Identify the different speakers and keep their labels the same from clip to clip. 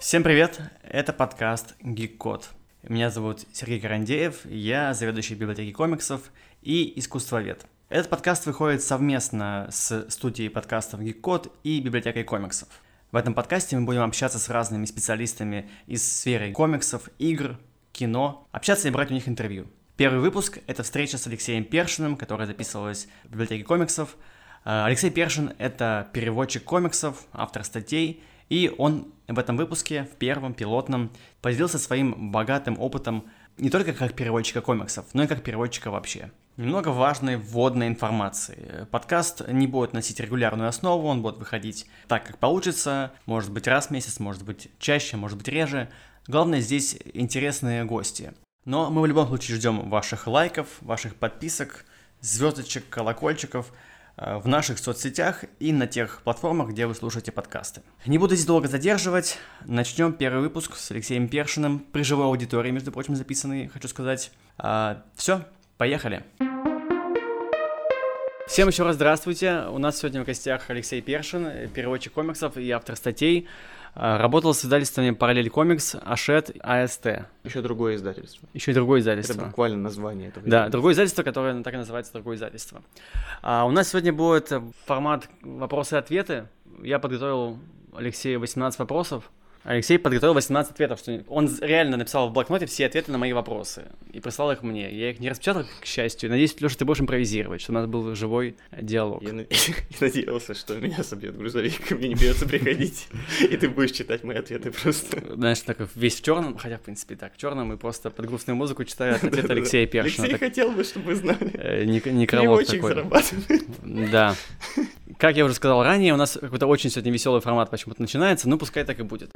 Speaker 1: Всем привет! Это подкаст Code. Меня зовут Сергей Карандеев, я заведующий библиотеки комиксов и искусствовед. Этот подкаст выходит совместно с студией подкастов Code и библиотекой комиксов. В этом подкасте мы будем общаться с разными специалистами из сферы комиксов, игр, кино, общаться и брать у них интервью. Первый выпуск — это встреча с Алексеем Першиным, которая записывалась в библиотеке комиксов. Э, Алексей Першин — это переводчик комиксов, автор статей, и он в этом выпуске, в первом, пилотном, поделился своим богатым опытом не только как переводчика комиксов, но и как переводчика вообще. Немного важной вводной информации. Подкаст не будет носить регулярную основу, он будет выходить так, как получится, может быть раз в месяц, может быть чаще, может быть реже. Главное здесь интересные гости. Но мы в любом случае ждем ваших лайков, ваших подписок, звездочек, колокольчиков в наших соцсетях и на тех платформах, где вы слушаете подкасты. Не буду здесь долго задерживать. Начнем первый выпуск с Алексеем Першиным, при живой аудитории, между прочим, записанный, хочу сказать. А, все, поехали. Всем еще раз здравствуйте. У нас сегодня в гостях Алексей Першин, переводчик комиксов и автор статей. А, Работал с издательствами «Параллель комикс», «Ашет», «АСТ».
Speaker 2: Еще другое издательство.
Speaker 1: Еще и другое издательство.
Speaker 2: Это буквально название этого.
Speaker 1: Да, другое издательство, которое так и называется другое издательство. А у нас сегодня будет формат вопросы и ответы. Я подготовил Алексею 18 вопросов. Алексей подготовил 18 ответов, что он реально написал в блокноте все ответы на мои вопросы и прислал их мне. Я их не распечатал, к счастью. Надеюсь, Леша, ты будешь импровизировать, что у нас был живой диалог.
Speaker 2: Я, на- я надеялся, что меня собьет грузовик, мне не придется приходить, и ты будешь читать мои ответы просто.
Speaker 1: Знаешь, так весь в черном, хотя, в принципе, так, в черном, и просто под грустную музыку читаю ответ. Алексея Першина.
Speaker 2: Алексей хотел бы, чтобы вы знали.
Speaker 1: э, нек- некролог такой. Да. Как я уже сказал ранее, у нас какой-то очень сегодня веселый формат почему-то начинается, ну пускай так и будет.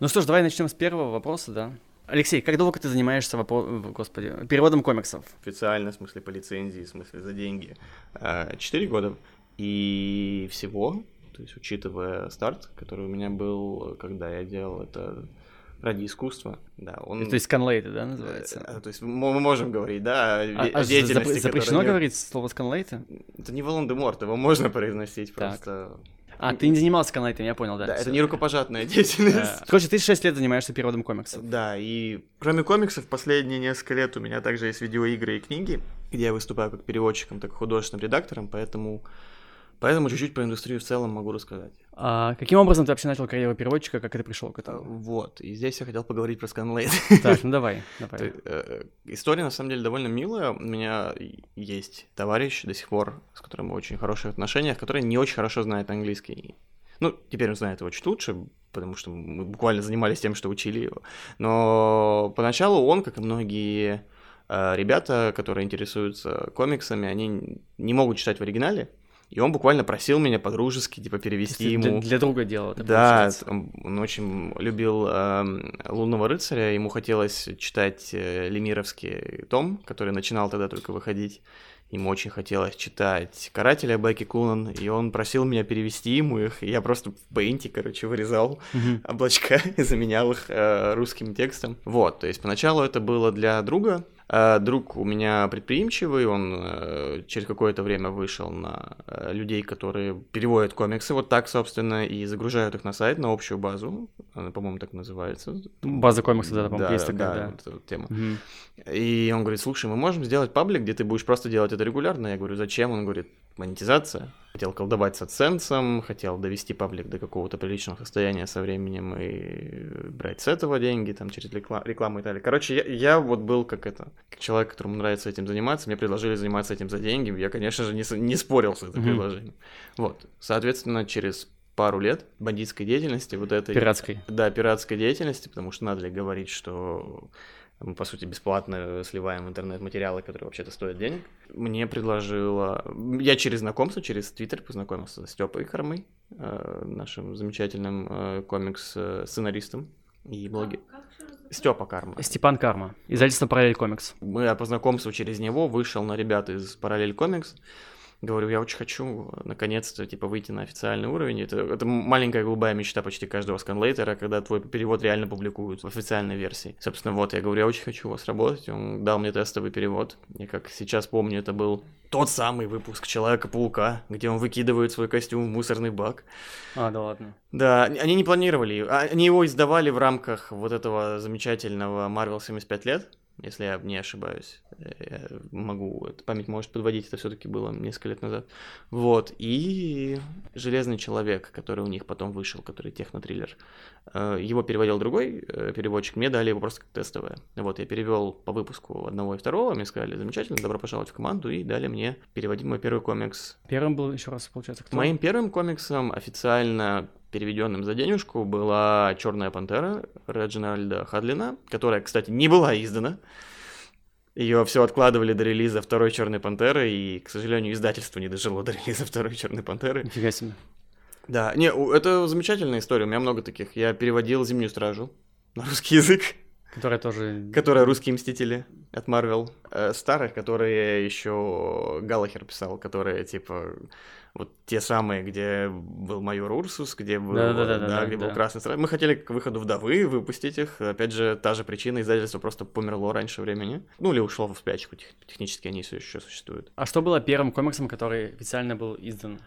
Speaker 1: Ну что ж, давай начнем с первого вопроса, да. Алексей, как долго ты занимаешься вопро- господи, переводом комиксов?
Speaker 2: Официально, в смысле по лицензии, в смысле за деньги. А, Четыре года. И всего, то есть учитывая старт, который у меня был, когда я делал это ради искусства, да, он...
Speaker 1: То есть сканлейты, да, называется?
Speaker 2: Э, То есть мы можем говорить, да, о,
Speaker 1: А- а
Speaker 2: деятельности,
Speaker 1: запр- запрещено
Speaker 2: которая
Speaker 1: говорить слово сканлейты?
Speaker 2: Это не Волан-де-Морт, его можно произносить
Speaker 1: Так.
Speaker 2: просто.
Speaker 1: А, ты не занимался сканлейтами, я понял, да.
Speaker 2: Да, это не рукопожатная деятельность.
Speaker 1: Короче, ты 6 лет занимаешься переводом комиксов.
Speaker 2: Да, и кроме комиксов, последние несколько лет у меня также есть видеоигры и книги, где я выступаю как переводчиком, так и художественным редактором, поэтому, поэтому чуть-чуть про индустрию в целом могу рассказать.
Speaker 1: А каким образом ты вообще начал карьеру переводчика, как ты пришел к этому?
Speaker 2: Вот, и здесь я хотел поговорить про сканлейт.
Speaker 1: Так, ну давай, давай.
Speaker 2: Ты- э, История на самом деле довольно милая. У меня есть товарищ до сих пор, с которым мы очень хороших отношениях, который не очень хорошо знает английский. Ну, теперь он знает его чуть лучше, потому что мы буквально занимались тем, что учили его. Но поначалу он, как и многие э, ребята, которые интересуются комиксами, они не могут читать в оригинале. И он буквально просил меня по-дружески, типа, перевести
Speaker 1: Для,
Speaker 2: ему.
Speaker 1: для друга делал это,
Speaker 2: Да, он, он очень любил эм, Лунного рыцаря, ему хотелось читать э, Лемировский том, который начинал тогда только выходить. Ему очень хотелось читать Карателя Бекки Кунан, и он просил меня перевести ему их, и я просто в пейнте, короче, вырезал облачка и заменял их э, русским текстом. Вот, то есть поначалу это было для друга. Э, друг у меня предприимчивый, он э, через какое-то время вышел на э, людей, которые переводят комиксы вот так, собственно, и загружают их на сайт, на общую базу. Она, по-моему, так называется.
Speaker 1: База комиксов, да, по-моему, есть такая, да.
Speaker 2: вот эта вот тема.
Speaker 1: Мгм.
Speaker 2: И он говорит, слушай, мы можем сделать паблик, где ты будешь просто делать это регулярно. Я говорю, зачем? Он говорит, монетизация. Хотел колдовать с AdSense, хотел довести паблик до какого-то приличного состояния со временем и брать с этого деньги, там, через рекла- рекламу и так далее. Короче, я, я вот был как это, как человек, которому нравится этим заниматься, мне предложили заниматься этим за деньги, я, конечно же, не, не спорил с этим
Speaker 1: Мгм.
Speaker 2: предложением. Вот, соответственно, через пару лет бандитской деятельности, вот этой...
Speaker 1: Пиратской.
Speaker 2: Да, пиратской деятельности, потому что надо ли говорить, что мы, по сути, бесплатно сливаем в интернет материалы, которые вообще-то стоят денег. Мне предложила... Я через знакомство, через Твиттер познакомился с Степой Кормой, э, нашим замечательным э, комикс-сценаристом и блоги. Степа Карма.
Speaker 1: Степан Карма, издательство «Параллель комикс».
Speaker 2: Мы по знакомству через него вышел на ребят из Параллель Комикс. Говорю, я очень хочу наконец-то, типа, выйти на официальный уровень. Это, это маленькая голубая мечта почти каждого сканлейтера, когда твой перевод реально публикуют в официальной версии. Собственно, вот, я говорю, я очень хочу у вас работать. Он дал мне тестовый перевод. И как сейчас помню, это был тот самый выпуск Человека-паука, где он выкидывает свой костюм в мусорный бак.
Speaker 1: А, да ладно.
Speaker 2: Да, они не планировали, а, они его издавали в рамках вот этого замечательного Marvel 75 лет, если я не ошибаюсь. Я могу, память может подводить, это все-таки было несколько лет назад. Вот, и Железный человек, который у них потом вышел, который технотриллер, э, его переводил другой э, переводчик, мне дали его просто как тестовое. Вот, я перевел по выпуску одного и второго, мне сказали, замечательно, добро пожаловать в команду, и дали мне переводить мой первый комикс.
Speaker 1: Первым был еще раз, получается, кто?
Speaker 2: Моим первым комиксом официально переведенным за денежку была Черная пантера Реджинальда Хадлина, которая, кстати, не была издана. Ее все откладывали до релиза второй Черной пантеры, и, к сожалению, издательство не дожило до релиза второй Черной пантеры.
Speaker 1: Нифига себе.
Speaker 2: Да, не, это замечательная история, у меня много таких. Я переводил Зимнюю стражу на русский язык.
Speaker 1: Которая тоже...
Speaker 2: Которая русские мстители от Марвел. Э, старых, которые еще Галахер писал, которые типа вот те самые, где был майор Урсус, где был, да, да, да, да, где да. был Красный Страж. Мы хотели к выходу вдовы выпустить их. Опять же, та же причина, издательство просто померло раньше времени. Ну, или ушло в спячку, тех, технически они все еще существуют.
Speaker 1: А что было первым комиксом, который официально был издан?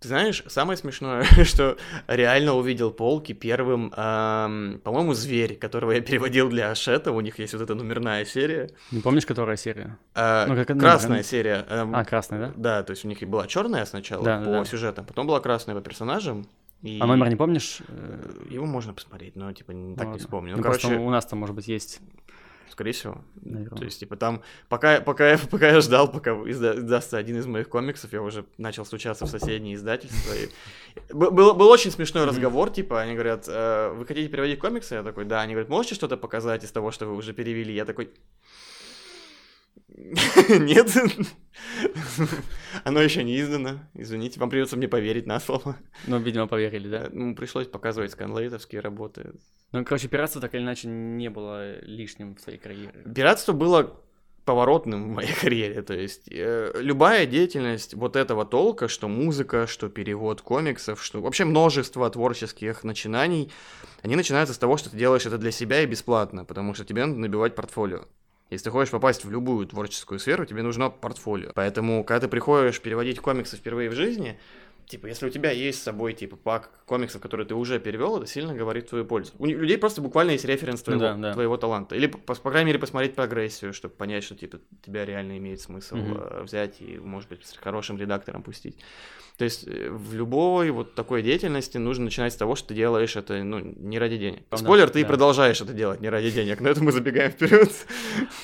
Speaker 2: Ты знаешь, самое смешное, что реально увидел полки первым, эм, по-моему, зверь, которого я переводил для Ашета. У них есть вот эта номерная серия.
Speaker 1: Не помнишь, которая серия?
Speaker 2: Э, ну, как, красная номер... серия.
Speaker 1: Эм, а, красная, да?
Speaker 2: Да, то есть у них была черная сначала да, по да, сюжетам, потом была красная по персонажам.
Speaker 1: И... А номер не помнишь?
Speaker 2: Его можно посмотреть, но типа ну, так не вспомню.
Speaker 1: Ну, ну короче, у нас там, может быть, есть
Speaker 2: скорее всего. Наверное. То есть, типа, там, пока, пока, я, пока я ждал, пока изда, издастся один из моих комиксов, я уже начал стучаться в соседние издательства. И... Был, был очень смешной разговор, типа, они говорят, э, вы хотите переводить комиксы? Я такой, да. Они говорят, можете что-то показать из того, что вы уже перевели? Я такой, нет. Оно еще не издано. Извините, вам придется мне поверить на слово.
Speaker 1: Ну, видимо, поверили, да?
Speaker 2: Ну, пришлось показывать сканлейтовские работы.
Speaker 1: Ну, короче, пиратство так или иначе не было лишним в твоей карьере.
Speaker 2: Пиратство было поворотным в моей карьере. То есть э, любая деятельность вот этого толка, что музыка, что перевод комиксов, что вообще множество творческих начинаний, они начинаются с того, что ты делаешь это для себя и бесплатно, потому что тебе надо набивать портфолио. Если ты хочешь попасть в любую творческую сферу, тебе нужно портфолио. Поэтому, когда ты приходишь переводить комиксы впервые в жизни, типа, если у тебя есть с собой, типа, пак комиксов, которые ты уже перевел, это сильно говорит в твою пользу. У людей просто буквально есть референс твоего, да, да. твоего таланта. Или, по, по крайней мере, посмотреть прогрессию, чтобы понять, что, типа, тебя реально имеет смысл mm-hmm. взять и, может быть, с хорошим редактором пустить. То есть э, в любой вот такой деятельности нужно начинать с того, что ты делаешь это ну, не ради денег. Ну, Спойлер, ты да. продолжаешь это делать не ради денег, но это мы забегаем вперед.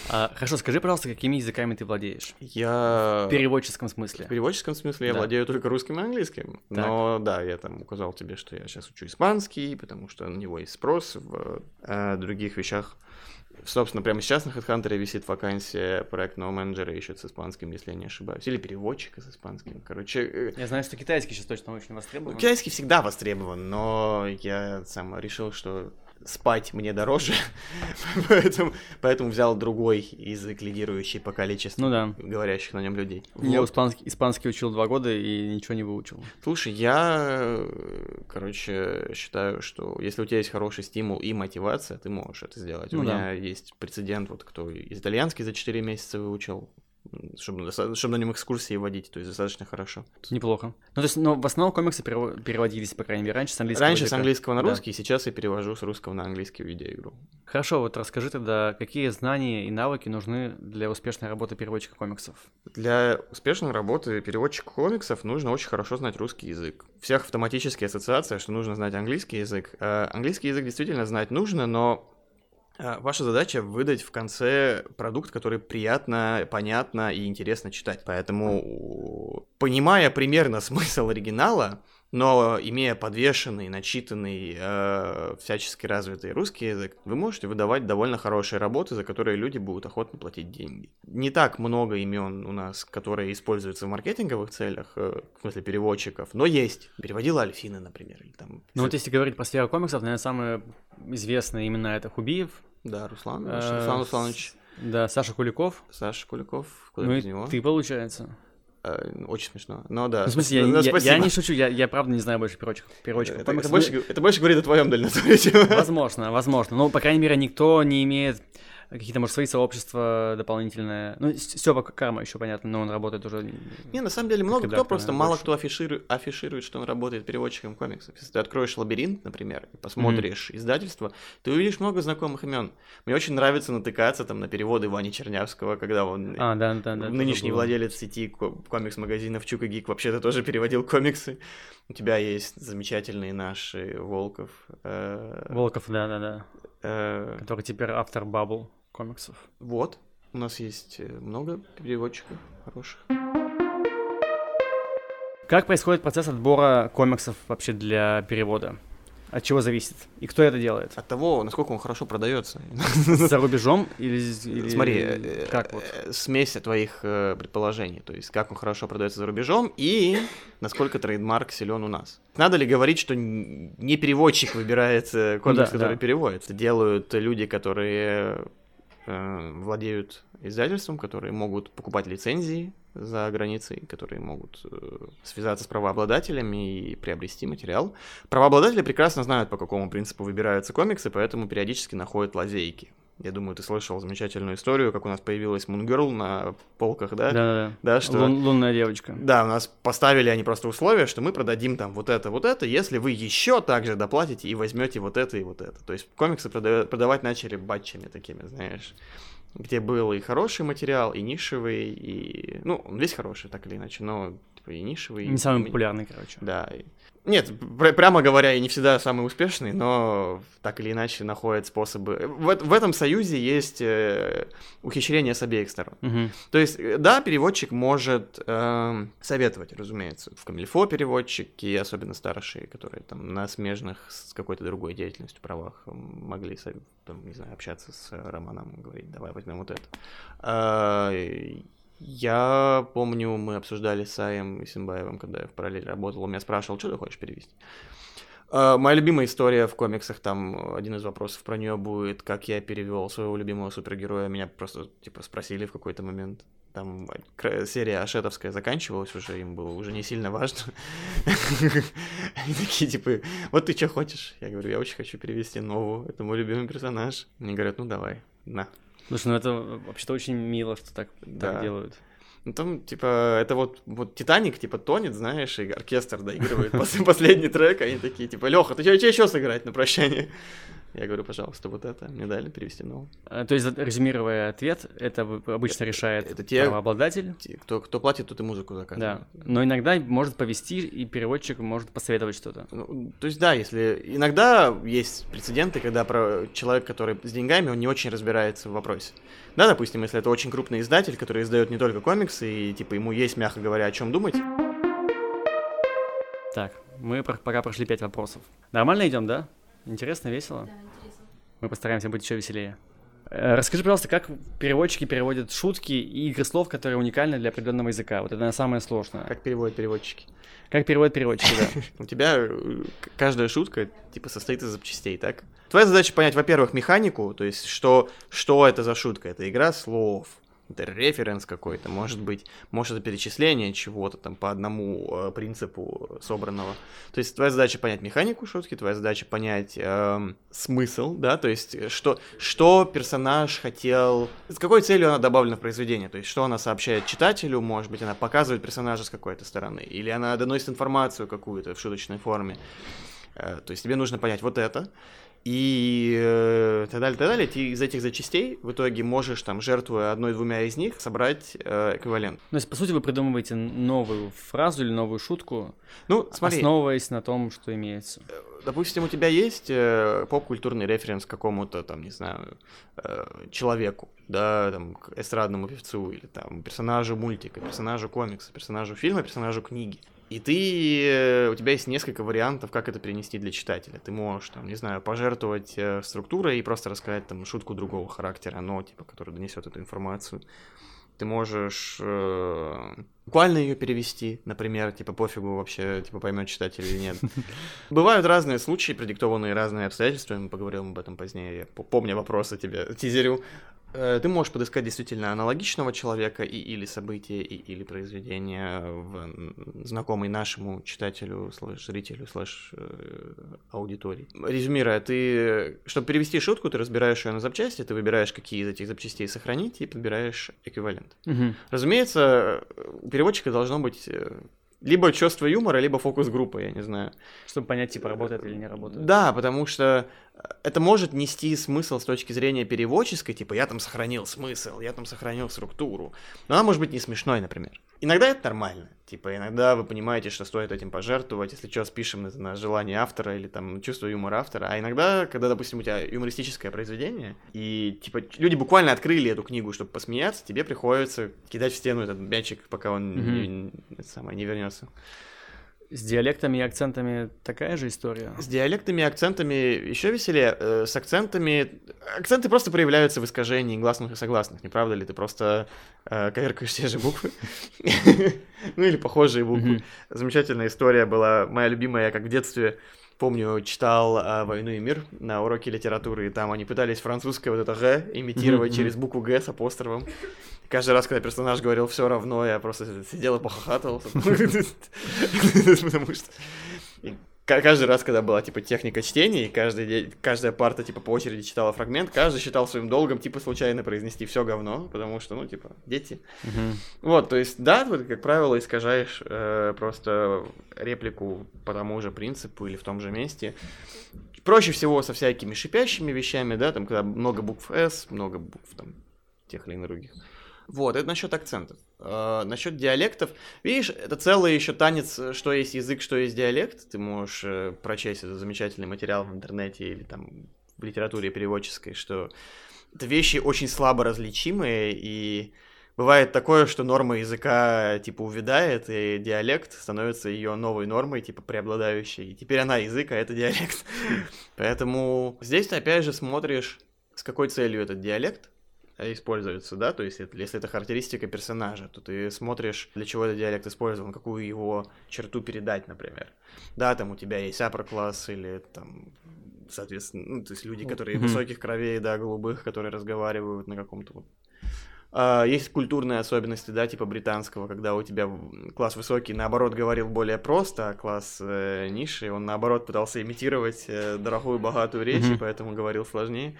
Speaker 1: А, хорошо, скажи, пожалуйста, какими языками ты владеешь?
Speaker 2: Я...
Speaker 1: В переводческом смысле.
Speaker 2: В переводческом смысле да. я владею только русским и английским. Так. Но да, я там указал тебе, что я сейчас учу испанский, потому что на него есть спрос в э, других вещах. Собственно, прямо сейчас на HeadHunter висит вакансия проектного менеджера ищет с испанским, если я не ошибаюсь. Или переводчика с испанским. Короче...
Speaker 1: Э, я знаю, что китайский сейчас точно очень востребован.
Speaker 2: Ну, китайский всегда востребован, но я сам решил, что спать мне дороже, поэтому, поэтому взял другой язык, лидирующий по количеству ну, да. говорящих на нем людей.
Speaker 1: Я вот. испанский, испанский учил два года и ничего не выучил.
Speaker 2: Слушай, я, короче, считаю, что если у тебя есть хороший стимул и мотивация, ты можешь это сделать. Ну, у да. меня есть прецедент, вот кто из итальянский за 4 месяца выучил, чтобы, чтобы на нем экскурсии водить, то есть достаточно хорошо.
Speaker 1: Неплохо. Ну, то есть, но в основном комиксы переводились, по крайней мере, раньше с английского
Speaker 2: Раньше языка. с английского на русский, да. сейчас я перевожу с русского на английский видеоигру.
Speaker 1: Хорошо, вот расскажи тогда, какие знания и навыки нужны для успешной работы переводчика комиксов?
Speaker 2: Для успешной работы переводчика комиксов нужно очень хорошо знать русский язык. Всех автоматически ассоциация, что нужно знать английский язык. А английский язык действительно знать нужно, но ваша задача выдать в конце продукт, который приятно, понятно и интересно читать. Поэтому, понимая примерно смысл оригинала, но имея подвешенный, начитанный, э, всячески развитый русский язык, вы можете выдавать довольно хорошие работы, за которые люди будут охотно платить деньги. Не так много имен у нас, которые используются в маркетинговых целях, э, в смысле переводчиков, но есть. Переводила Альфина, например. Или там...
Speaker 1: Ну вот если говорить про сферу комиксов, наверное, самые известные имена это Хубиев.
Speaker 2: Да, Руслан, э, Руслан Русланович.
Speaker 1: Да, Саша Куликов.
Speaker 2: Саша Куликов, куда
Speaker 1: ну
Speaker 2: без него?
Speaker 1: ты, получается.
Speaker 2: Э, Очень смешно. Но да.
Speaker 1: Ну, в смысле, я,
Speaker 2: Ну,
Speaker 1: я- я, не шучу, я, я правда не знаю больше переводчиков. переводчиков
Speaker 2: Это, это больше, это больше говорит о твоем
Speaker 1: Ну, Возможно, возможно. Ну, по крайней мере, никто не имеет какие-то, может, свои сообщества дополнительные. Ну, Степа Карма еще понятно, но он работает уже...
Speaker 2: Не, на самом деле много кто, просто мало кто афиширует, афиширует, что он работает переводчиком комиксов. Если ты откроешь лабиринт, например, и посмотришь издательство, ты увидишь много знакомых имен. Мне очень нравится натыкаться там на переводы Вани Чернявского, когда он
Speaker 1: А, да, да, да.
Speaker 2: нынешний владелец сети ко- комикс-магазинов Чука Гик вообще-то тоже переводил комиксы. У тебя есть замечательные наши Волков. э,
Speaker 1: Волков, да, да, да.
Speaker 2: Э,
Speaker 1: Который теперь автор Бабл комиксов.
Speaker 2: Вот, у нас есть э, много переводчиков хороших.
Speaker 1: Как происходит процесс отбора комиксов вообще для перевода? От чего зависит? И кто это делает?
Speaker 2: От того, насколько он хорошо продается.
Speaker 1: За рубежом или, или
Speaker 2: Смотри, э,
Speaker 1: как вот?
Speaker 2: э, смесь твоих э, предположений, то есть как он хорошо продается за рубежом и насколько трейдмарк силен у нас. Надо ли говорить, что не переводчик выбирает э, комикс,
Speaker 1: да,
Speaker 2: который
Speaker 1: да.
Speaker 2: переводит? Это делают люди, которые э, владеют издательством, которые могут покупать лицензии за границей, которые могут э, связаться с правообладателями и приобрести материал. Правообладатели прекрасно знают, по какому принципу выбираются комиксы, поэтому периодически находят лазейки. Я думаю, ты слышал замечательную историю, как у нас появилась Мунгерл на полках, да?
Speaker 1: Да, да, да.
Speaker 2: Что...
Speaker 1: Лун- лунная девочка.
Speaker 2: Да, у нас поставили они просто условия, что мы продадим там вот это, вот это, если вы еще также доплатите и возьмете вот это и вот это. То есть комиксы прода- продавать начали батчами такими, знаешь, где был и хороший материал, и нишевый, и... Ну, он весь хороший, так или иначе, но типа, и нишевый.
Speaker 1: Не самый
Speaker 2: и-
Speaker 1: популярный, короче.
Speaker 2: Да. и- Нет, пр- прямо говоря, и не всегда самый успешный, но так или иначе находят способы. В, в этом союзе есть э, ухищрение с обеих сторон.
Speaker 1: Мгм.
Speaker 2: То есть, э, да, переводчик может эм, советовать, разумеется. В Камильфо переводчики, особенно старшие, которые там на смежных с какой-то другой деятельностью правах могли, там, не знаю, общаться с э, Романом, говорить, давай возьмем вот это. А, я помню, мы обсуждали с Саем и Симбаевым, когда я в параллель работал, он меня спрашивал, что ты хочешь перевести? А, Моя любимая история в комиксах, там один из вопросов про нее будет, как я перевел своего любимого супергероя. Меня просто типа спросили в какой-то момент. Там серия Ашетовская заканчивалась уже, им было уже не сильно важно. Они такие, типа, вот ты что хочешь? Я говорю, я очень хочу перевести Нову, это мой любимый персонаж. Мне говорят, ну давай, на.
Speaker 1: Слушай, ну это вообще-то очень мило, что так,
Speaker 2: Да.
Speaker 1: так делают.
Speaker 2: Ну там, типа, это вот, вот Титаник, типа, тонет, знаешь, и оркестр доигрывает пос- последний трек, они такие, типа, Леха, ты что еще сыграть на прощание? Я говорю, пожалуйста, вот это. Мне дали перевести новое.
Speaker 1: А, То есть, резюмируя ответ, это обычно решает
Speaker 2: это те-
Speaker 1: правообладатель.
Speaker 2: Те, Кто, кто платит, тот и музыку
Speaker 1: Да.
Speaker 2: заказывает.
Speaker 1: Но иногда может повести, и переводчик может посоветовать что-то.
Speaker 2: Ну, то есть, да, если... Иногда есть прецеденты, когда про... человек, который с деньгами, он не очень разбирается в вопросе. Да, допустим, если это очень крупный издатель, который издает не только комиксы, и, типа, ему есть, мягко говоря, о чем думать.
Speaker 1: Так, мы пока прошли пять вопросов. Нормально идем, да? Интересно, весело?
Speaker 3: Да, интересно.
Speaker 1: Мы постараемся быть еще веселее. Э, Расскажи, пожалуйста, как переводчики переводят шутки и игры слов, которые уникальны для определенного языка. Вот это самое сложное.
Speaker 2: Как переводят переводчики.
Speaker 1: Как переводят переводчики, да.
Speaker 2: У тебя э, каждая шутка, типа, состоит из запчастей, так? Твоя задача понять, во-первых, механику, то есть, что, что это за шутка. Это игра слов, референс какой-то, может быть, может, это перечисление чего-то там по одному э, принципу собранного. То есть, твоя задача понять механику шутки, твоя задача понять эм, смысл, да, то есть, э, что, что персонаж хотел, с какой целью она добавлена в произведение, то есть, что она сообщает читателю, может быть, она показывает персонажа с какой-то стороны, или она доносит информацию какую-то в шуточной форме. Э, То есть тебе нужно понять вот это, и э, так далее, так далее. Ты из этих запчастей в итоге можешь, там, жертвуя одной-двумя из них, собрать э, эквивалент.
Speaker 1: Ну, то есть, по сути, вы придумываете новую фразу или новую шутку,
Speaker 2: Ну, смотри,
Speaker 1: основываясь на том, что имеется.
Speaker 2: допустим, у тебя есть э, поп-культурный референс к какому-то, там, не знаю, э, человеку, да, там, к эстрадному певцу, или там, персонажу мультика, персонажу комикса, персонажу фильма, персонажу книги. И ты, э, у тебя есть несколько вариантов, как это перенести для читателя. Ты можешь, там, не знаю, пожертвовать э, структурой и просто рассказать там шутку другого характера, но, типа, который донесет эту информацию. Ты можешь э, буквально ее перевести, например, типа пофигу вообще, типа поймет читатель или нет. Бывают разные случаи, продиктованные разными обстоятельствами, мы поговорим об этом позднее, я по- помню вопросы тебе тизерю. Э, ты можешь подыскать действительно аналогичного человека и, или события, и, или произведения в знакомый нашему читателю, слэш зрителю, слэш э, аудитории. Резюмируя, ты, чтобы перевести шутку, ты разбираешь ее на запчасти, ты выбираешь, какие из этих запчастей сохранить, и подбираешь эквивалент.
Speaker 1: Угу.
Speaker 2: Разумеется, у переводчика должно быть э, либо чувство юмора, либо фокус группы, я не знаю.
Speaker 1: Чтобы понять, типа, работает или не работает.
Speaker 2: Да, потому что это может нести смысл с точки зрения переводческой, типа я там сохранил смысл, я там сохранил структуру. Но она может быть не смешной, например. Иногда это нормально. Типа иногда вы понимаете, что стоит этим пожертвовать, если что, спишем это на желание автора или там чувство юмора автора. А иногда, когда, допустим, у тебя юмористическое произведение, и типа люди буквально открыли эту книгу, чтобы посмеяться, тебе приходится кидать в стену этот мячик, пока он mm-hmm. не, не, самое, не вернется.
Speaker 1: С диалектами и акцентами такая же история?
Speaker 2: С диалектами и акцентами еще веселее. Э, с акцентами... Акценты просто проявляются в искажении гласных и согласных, не правда ли? Ты просто э, коверкаешь те же буквы. Ну или похожие буквы. Замечательная история была, моя любимая, как в детстве помню, читал а, «Войну и мир» на уроке литературы, и там они пытались французское вот это «г» имитировать mm-hmm. через букву «г» с апострофом. Каждый раз, когда персонаж говорил все равно, я просто сидел и похохатывал. Потому что каждый раз, когда была, типа, техника чтения, и каждый день, каждая парта, типа, по очереди читала фрагмент, каждый считал своим долгом, типа, случайно произнести все говно, потому что, ну, типа, дети.
Speaker 1: Uh-huh.
Speaker 2: Вот, то есть, да, ты, как правило, искажаешь э, просто реплику по тому же принципу или в том же месте. Проще всего со всякими шипящими вещами, да, там, когда много букв S, много букв, там, тех или иных других. Вот, это насчет акцентов. Э, насчет диалектов, видишь, это целый еще танец, что есть язык, что есть диалект. Ты можешь э, прочесть этот замечательный материал в интернете или там в литературе переводческой, что это вещи очень слабо различимые, и бывает такое, что норма языка типа увядает, и диалект становится ее новой нормой, типа преобладающей. И теперь она язык, а это диалект. Поэтому здесь ты опять же смотришь, с какой целью этот диалект, используется, да, то есть если это характеристика персонажа, то ты смотришь, для чего этот диалект использован, какую его черту передать, например. Да, там у тебя есть upper класс или там соответственно, ну, то есть люди, которые mm-hmm. высоких кровей, да, голубых, которые разговаривают на каком-то вот есть культурные особенности, да, типа британского, когда у тебя класс высокий, наоборот, говорил более просто, а класс э, низший, он, наоборот, пытался имитировать э, дорогую, богатую речь, mm-hmm. и поэтому говорил сложнее.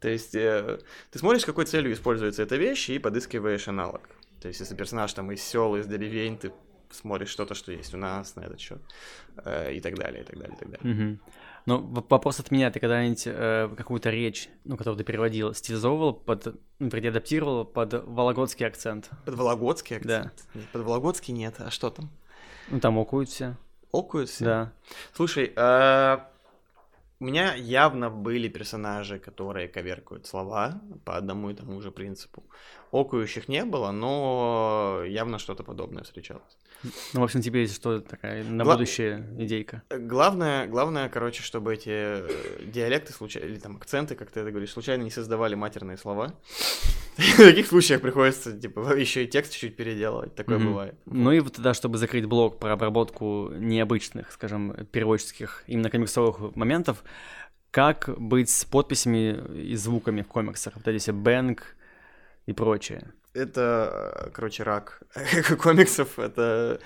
Speaker 2: То есть э, ты смотришь, какой целью используется эта вещь, и подыскиваешь аналог. То есть если персонаж там из сел, из деревень, ты смотришь что-то, что есть у нас на этот счет, э, и так далее, и так далее, и так далее.
Speaker 1: Mm-hmm. Ну, вопрос от меня, ты когда-нибудь э, какую-то речь, ну, которую ты переводил, стилизовывал под, ну, преадаптировал под вологодский акцент?
Speaker 2: Под вологодский акцент?
Speaker 1: Да.
Speaker 2: Под вологодский нет, а что там?
Speaker 1: Ну, там окуют все.
Speaker 2: Окуют все?
Speaker 1: Да.
Speaker 2: Слушай, э, у меня явно были персонажи, которые коверкают слова по одному и тому же принципу. Окующих не было, но явно что-то подобное встречалось.
Speaker 1: Ну, в общем, тебе что такая на Гла... будущее идейка?
Speaker 2: Главное, главное, короче, чтобы эти э, диалекты случайно, или там акценты, как ты это говоришь, случайно не создавали матерные слова. В таких случаях приходится, типа, еще и текст чуть-чуть переделывать. Такое бывает.
Speaker 1: Ну и вот тогда, чтобы закрыть блок про обработку необычных, скажем, переводческих, именно комиксовых моментов, как быть с подписями и звуками в комиксах? Вот эти бэнк и прочее
Speaker 2: это, короче, рак комиксов, это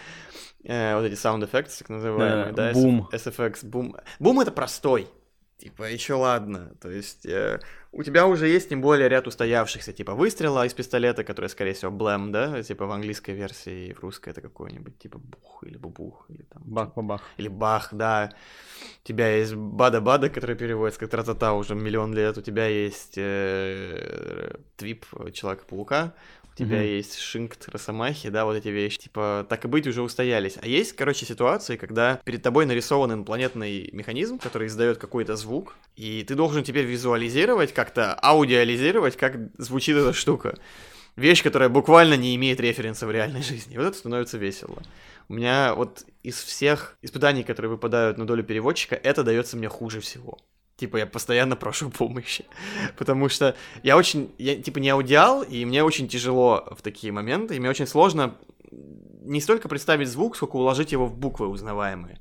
Speaker 2: э, вот эти sound effects, так называемые, да,
Speaker 1: да бум.
Speaker 2: SFX, бум. Бум это простой, типа, еще ладно, то есть э, у тебя уже есть, тем более, ряд устоявшихся, типа, выстрела из пистолета, который, скорее всего, блэм, да, типа, в английской версии, и в русской это какой-нибудь, типа, бух или бубух, или там...
Speaker 1: Бах-бабах.
Speaker 2: Или бах, да. У тебя есть бада-бада, который переводится как тра-та-та уже миллион лет, у тебя есть э, твип Человека-паука, у тебя mm-hmm. есть шинкт, росомахи, да, вот эти вещи, типа, так и быть, уже устоялись. А есть, короче, ситуации, когда перед тобой нарисован инопланетный механизм, который издает какой-то звук, и ты должен теперь визуализировать, как-то аудиализировать, как звучит эта штука. Вещь, которая буквально не имеет референса в реальной жизни. И вот это становится весело. У меня вот из всех испытаний, которые выпадают на долю переводчика, это дается мне хуже всего. Типа, я постоянно прошу помощи. Потому что я очень, я типа не аудиал, и мне очень тяжело в такие моменты, и мне очень сложно не столько представить звук, сколько уложить его в буквы узнаваемые.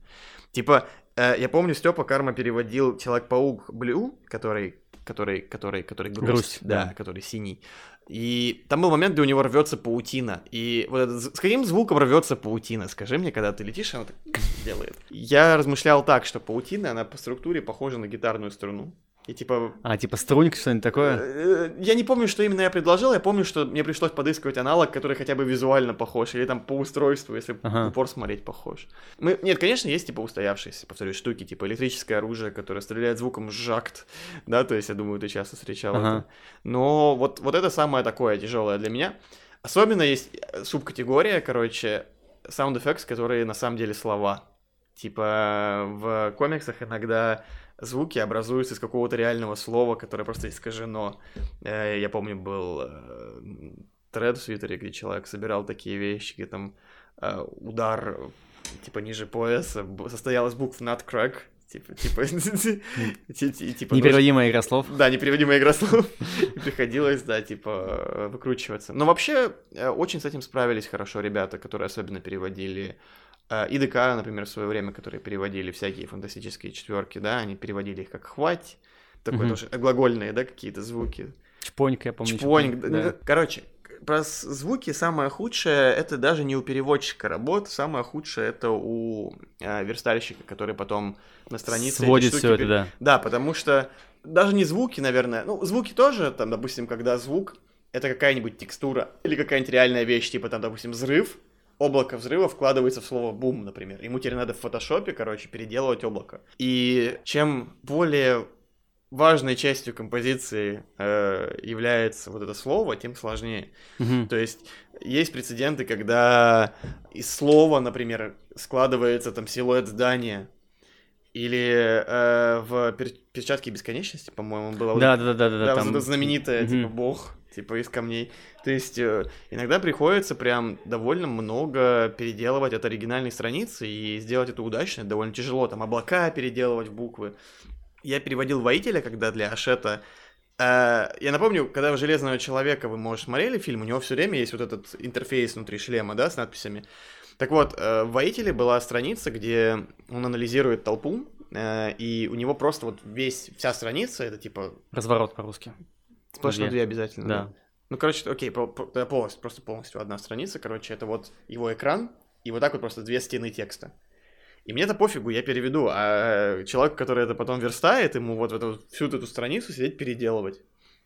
Speaker 2: Типа, э, я помню, Степа Карма переводил Человек-паук Блю, который который, который, который грусть,
Speaker 1: Грусть,
Speaker 2: да,
Speaker 1: да.
Speaker 2: который синий. И там был момент, где у него рвется паутина. И вот это, с каким звуком рвется паутина? Скажи мне, когда ты летишь, она так делает. Я размышлял так, что паутина, она по структуре похожа на гитарную струну. И типа
Speaker 1: А, типа струнник, что-нибудь такое?
Speaker 2: Э, Я не помню, что именно я предложил, я помню, что мне пришлось подыскивать аналог, который хотя бы визуально похож, или там по устройству, если
Speaker 1: Ага.
Speaker 2: упор смотреть похож. Мы... Нет, конечно, есть типа устоявшиеся, повторюсь, штуки, типа электрическое оружие, которое стреляет звуком жакт, да, то есть я думаю, ты часто встречал
Speaker 1: Ага.
Speaker 2: это. Но вот, вот это самое такое тяжелое для меня. Особенно есть э, субкатегория, короче, sound effects, которые на самом деле слова. Типа в комиксах иногда звуки образуются из какого-то реального слова, которое просто искажено. Э, Я помню, был э, тред в Твиттере, где человек собирал такие вещи, где там э, удар типа ниже пояса состоял из букв nutcrack, типа, типа, ти- ти- типа,
Speaker 1: Непереводимая игра слов.
Speaker 2: да, непереводимая игра слов. И приходилось, да, типа, выкручиваться. Но вообще, очень с этим справились хорошо ребята, которые особенно переводили ИДК, например, в свое время, которые переводили всякие фантастические четверки, да, они переводили их как хвать, такой
Speaker 1: Мгм.
Speaker 2: тоже глагольные, да, какие-то звуки.
Speaker 1: Чпонька, я помню.
Speaker 2: Чпоньк. да.
Speaker 1: да.
Speaker 2: Короче, про звуки самое худшее это даже не у переводчика работа, самое худшее это у э, верстальщика, который потом на странице
Speaker 1: Сводит все это,
Speaker 2: пере-
Speaker 1: да.
Speaker 2: да, потому что даже не звуки, наверное. Ну, звуки тоже, там, допустим, когда звук это какая-нибудь текстура или какая-нибудь реальная вещь, типа там, допустим, взрыв, облако взрыва вкладывается в слово бум, например. Ему теперь надо в фотошопе, короче, переделывать облако. И чем более важной частью композиции э, является вот это слово, тем сложнее.
Speaker 1: Мгм.
Speaker 2: То есть есть прецеденты, когда из слова, например, складывается там силуэт здания. Или э, в пер- перчатке бесконечности, по-моему, было.
Speaker 1: Да, да, да, да, да. там-
Speaker 2: вот это знаменитое,
Speaker 1: Мгм.
Speaker 2: типа, бог, типа, из камней. То есть, э, иногда приходится прям довольно много переделывать от оригинальной страницы, и сделать это удачно довольно тяжело. Там облака переделывать в буквы. Я переводил «Воителя», когда для Ашета... э, я напомню, когда в «Железного человека» вы, может, смотрели фильм, у него все время есть вот этот интерфейс внутри шлема, да, с надписями. Так вот, э, в «Воителе» была страница, где он анализирует толпу, э, и у него просто вот весь, вся страница, это типа
Speaker 1: Разворот по-русски.
Speaker 2: Сплошь на
Speaker 1: Две.
Speaker 2: две обязательно.
Speaker 1: Да.
Speaker 2: Ну, короче, окей, по- по- да, полностью, просто полностью одна страница, короче, это вот его экран, и вот так вот просто две стены текста. И мне-то пофигу, я переведу, а человек, который это потом верстает, ему вот эту, всю эту страницу сидеть переделывать.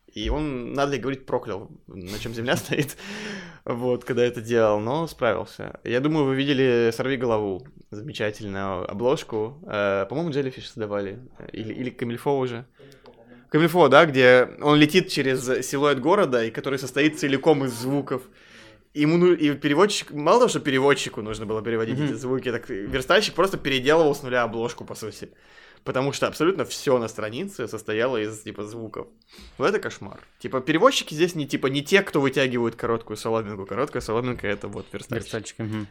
Speaker 2: И он, надо ли говорить, проклял, на чем земля стоит, вот, когда это делал, но справился. Я думаю, вы видели «Сорви голову», замечательную обложку, Э, по-моему, Jellyfish создавали, или, или Камильфо уже. Камильфо, да, где он летит через силуэт города, и который состоит целиком из звуков. Ему ну, и переводчик, мало того, что переводчику нужно было переводить
Speaker 1: Мгм.
Speaker 2: эти звуки, так верстальщик просто переделывал с нуля обложку, по сути. Потому что абсолютно все на странице состояло из типа звуков. Вот это кошмар. Типа переводчики здесь не типа не те, кто вытягивают короткую соломинку. Короткая соломинка это вот верстальщик.
Speaker 1: Верстальщик. мгм.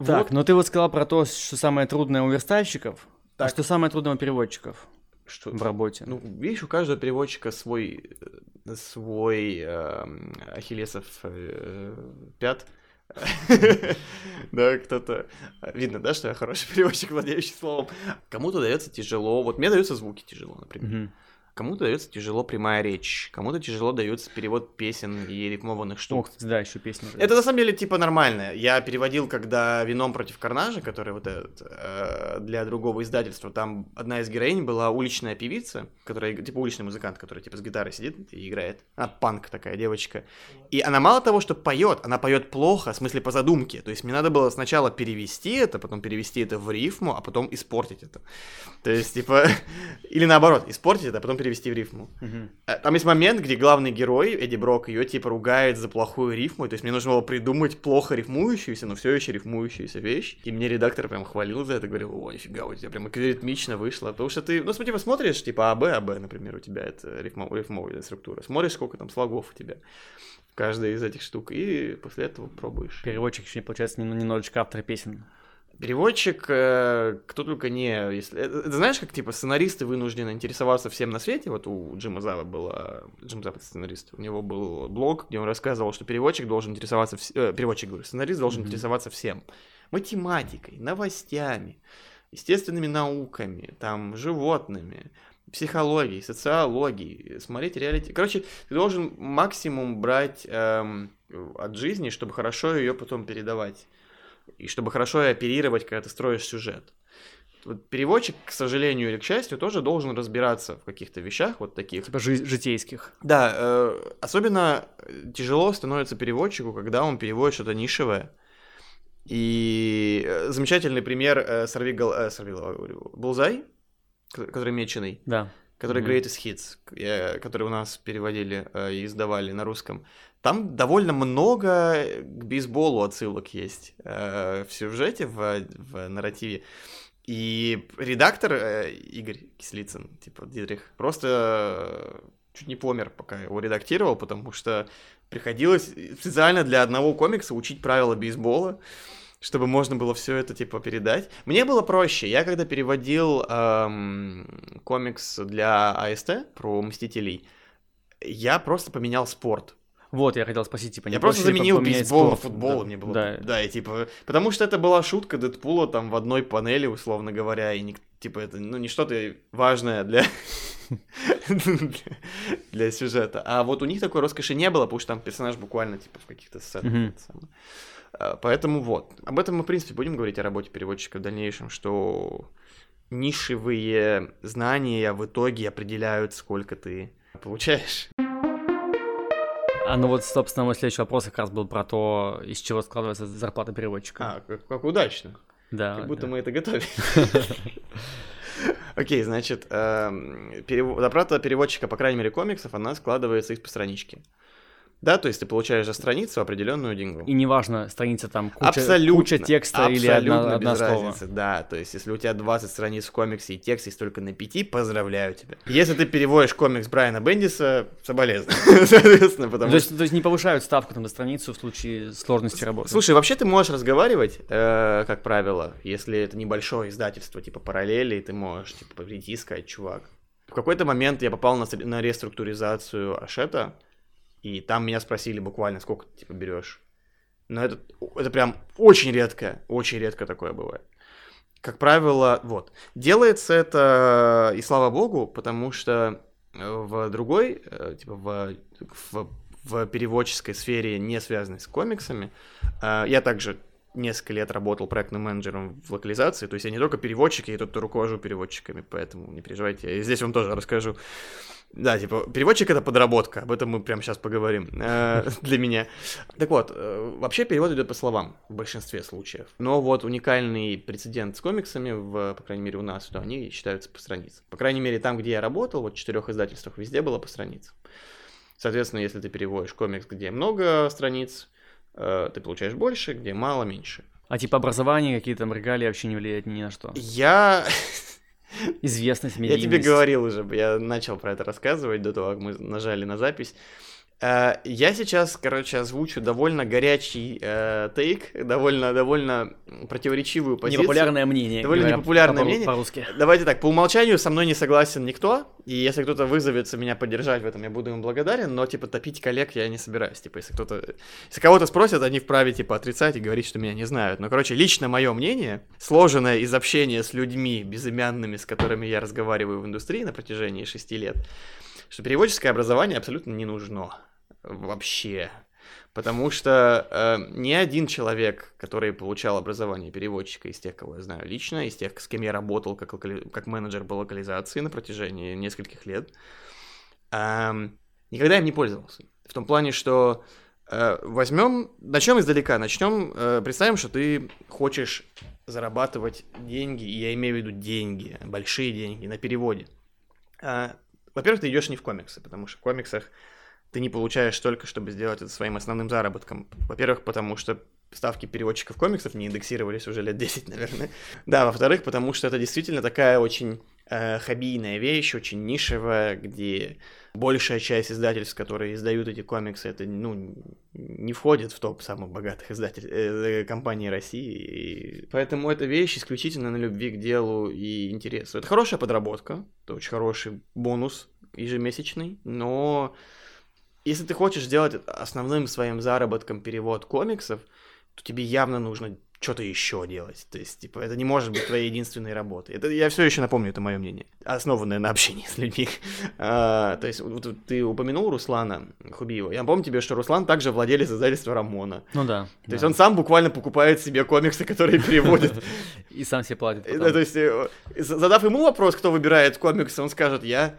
Speaker 2: Вот.
Speaker 1: Так, ну ты вот сказал про то, что самое трудное у верстальщиков, а
Speaker 2: Так.
Speaker 1: что самое трудное у переводчиков
Speaker 2: Что?
Speaker 1: в работе?
Speaker 2: Ну, видишь, у каждого переводчика свой, э, свой эм, Ахиллесов э, пят. Да, кто-то... Видно, да, что я хороший переводчик, владеющий словом. Кому-то дается тяжело. Вот мне даются звуки тяжело, например. Кому-то дается тяжело прямая речь. Кому-то тяжело дается перевод песен и рифмованных штук.
Speaker 1: кстати, да, еще песня.
Speaker 2: Это на самом деле типа нормально. Я переводил, когда «Вином против Карнажа», который вот этот, э, для другого издательства, там одна из героинь была уличная певица, которая, типа уличный музыкант, который типа с гитарой сидит и играет. Она панк такая девочка. И она мало того, что поет, она поет плохо, в смысле по задумке. То есть мне надо было сначала перевести это, потом перевести это в рифму, а потом испортить это. То есть, типа, или наоборот, испортить это, а потом перевести в рифму. Э, Там есть момент, где главный герой, Эдди Брок, ее типа ругает за плохую рифму. То есть мне нужно было придумать плохо рифмующуюся, но все еще рифмующуюся вещь. И мне редактор прям хвалил за это, говорил, о, нифига, у тебя прям ритмично вышло. Потому что ты, ну, смотри, типа, смотришь, типа, АБ, АБ, например, у тебя это рифмо, рифмовая структура. Смотришь, сколько там слогов у тебя в каждой из этих штук, и после этого пробуешь.
Speaker 1: Переводчик еще, получается, нем- немножечко автор песен.
Speaker 2: Переводчик, э, кто только не... Если... Это, это знаешь, как, типа, сценаристы вынуждены интересоваться всем на свете? Вот у Джима Зава было... Джим Зава сценарист. У него был блог, где он рассказывал, что переводчик должен интересоваться... вс- э, переводчик, говорю, сценарист должен
Speaker 1: Мгм.
Speaker 2: интересоваться всем. Математикой, новостями, естественными науками, там, животными, психологии, социологии, смотреть реалити. Короче, ты должен максимум брать эм, от жизни, чтобы хорошо ее потом передавать. И чтобы хорошо оперировать, когда ты строишь сюжет. Вот переводчик, к сожалению или к счастью, тоже должен разбираться в каких-то вещах вот таких.
Speaker 1: Типа жи- житейских.
Speaker 2: Да, э, особенно тяжело становится переводчику, когда он переводит что-то нишевое. И э, замечательный пример э, сорви, гол... э, сорви голова, говорю, Булзай, который меченый,
Speaker 1: Да.
Speaker 2: который
Speaker 1: Мгм.
Speaker 2: Greatest Hits, э, который у нас переводили э, и издавали на русском. Там довольно много к бейсболу отсылок есть э, в сюжете, в, в нарративе. И редактор э, Игорь Кислицын, типа Дидрих, просто э, чуть не помер, пока его редактировал, потому что приходилось специально для одного комикса учить правила бейсбола, чтобы можно было все это типа передать. Мне было проще. Я когда переводил эм, комикс для АСТ про Мстителей, я просто поменял спорт.
Speaker 1: Вот, я хотел спросить, типа, не
Speaker 2: Я просто заменил бейсбол на футбол,
Speaker 1: Да,
Speaker 2: мне было...
Speaker 1: Да,
Speaker 2: Да. и типа... Потому что это была шутка Дэдпула там в одной панели, условно говоря, и ник- типа это, ну, не что-то важное для... для сюжета. А вот у них такой роскоши не было, потому что там персонаж буквально типа в каких-то сценах. А, Поэтому вот. Об этом мы, в принципе, будем говорить о работе переводчика в дальнейшем, что нишевые знания в итоге определяют, сколько ты получаешь.
Speaker 1: А ну вот, собственно, мой следующий вопрос как раз был про то, из чего складывается зарплата переводчика.
Speaker 2: А, как, как удачно.
Speaker 1: да.
Speaker 2: Как будто
Speaker 1: да.
Speaker 2: мы это готовили. Окей, значит, эм, зарплата переводчика, по крайней мере, комиксов, она складывается из постранички. Да, то есть ты получаешь за страницу определенную деньгу.
Speaker 1: И неважно, страница там куча,
Speaker 2: абсолютно,
Speaker 1: куча текста или одна,
Speaker 2: абсолютно
Speaker 1: одна
Speaker 2: без
Speaker 1: слово.
Speaker 2: разницы, да. То есть, если у тебя 20 страниц в комиксе и текст есть только на 5, поздравляю тебя. Если ты переводишь комикс Брайана Бендиса, соболезную, соответственно, потому
Speaker 1: То
Speaker 2: что...
Speaker 1: есть, то есть не повышают ставку там на страницу в случае сложности работы.
Speaker 2: Слушай, вообще ты можешь разговаривать, э, как правило, если это небольшое издательство, типа параллели, ты можешь типа прийти и сказать, чувак. В какой-то момент я попал на, на реструктуризацию Ашета, и там меня спросили буквально, сколько ты типа берешь. Но это, это прям очень редко, очень редко такое бывает. Как правило, вот. Делается это, и слава богу, потому что э, в другой, э, типа в, в, в переводческой сфере, не связанной с комиксами, э, я также несколько лет работал проектным менеджером в локализации, то есть я не только переводчик, я и кто руковожу переводчиками, поэтому не переживайте, я здесь вам тоже расскажу. Да, типа, переводчик это подработка, об этом мы прямо сейчас поговорим э, для меня. Так вот, э, вообще перевод идет по словам в большинстве случаев. Но вот уникальный прецедент с комиксами, в, по крайней мере у нас, что они считаются по страницам. По крайней мере там, где я работал, вот в четырех издательствах, везде было по страницам. Соответственно, если ты переводишь комикс, где много страниц, э, ты получаешь больше, где мало, меньше.
Speaker 1: А типа образование, какие-то там регалии вообще не влияют ни на что.
Speaker 2: Я
Speaker 1: Известность,
Speaker 2: Я
Speaker 1: медийность.
Speaker 2: тебе говорил уже, я начал про это рассказывать до того, как мы нажали на запись. Э, Я сейчас, короче, озвучу довольно горячий э, тейк, довольно, довольно противоречивую позицию.
Speaker 1: Непопулярное мнение.
Speaker 2: Довольно
Speaker 1: говоря
Speaker 2: непопулярное
Speaker 1: по-
Speaker 2: мнение.
Speaker 1: По-русски.
Speaker 2: Давайте так, по умолчанию со мной не согласен никто, и если кто-то вызовется меня поддержать в этом, я буду им благодарен, но, типа, топить коллег я не собираюсь, типа, если кто-то... Если кого-то спросят, они вправе, типа, отрицать и говорить, что меня не знают. Но, короче, лично мое мнение, сложенное из общения с людьми безымянными, с которыми я разговариваю в индустрии на протяжении шести лет, что переводческое образование абсолютно не нужно. Вообще. Потому что э, ни один человек, который получал образование переводчика из тех, кого я знаю лично, из тех, с кем я работал как, локали- как менеджер по локализации на протяжении нескольких лет, эм, никогда им не пользовался. В том плане, что э, возьмем, начнем издалека, начнем, э, представим, что ты хочешь зарабатывать деньги, и я имею в виду деньги, большие деньги на переводе. Э, во-первых, ты идешь не в комиксы, потому что в комиксах ты не получаешь только, чтобы сделать это своим основным заработком. Во-первых, потому что ставки переводчиков комиксов не индексировались уже лет 10, наверное. Да, во-вторых, потому что это действительно такая очень э, хоббийная вещь, очень нишевая, где большая часть издательств, которые издают эти комиксы, это, ну, не входит в топ самых богатых издатель... э, компаний России. И поэтому эта вещь исключительно на любви к делу и интересу. Это хорошая подработка, это очень хороший бонус ежемесячный, но если ты хочешь сделать основным своим заработком перевод комиксов, то тебе явно нужно что-то еще делать. То есть, типа, это не может быть твоей единственной работой. Это, я все еще напомню, это мое мнение, основанное на общении с людьми. А, то есть, вот, ты упомянул Руслана Хубиева. Я напомню тебе, что Руслан также владелец издательства Рамона.
Speaker 1: Ну да.
Speaker 2: То
Speaker 1: да.
Speaker 2: есть, он сам буквально покупает себе комиксы, которые переводит.
Speaker 1: И сам себе платит
Speaker 2: То есть, э, задав ему вопрос, кто выбирает комиксы, он скажет, я.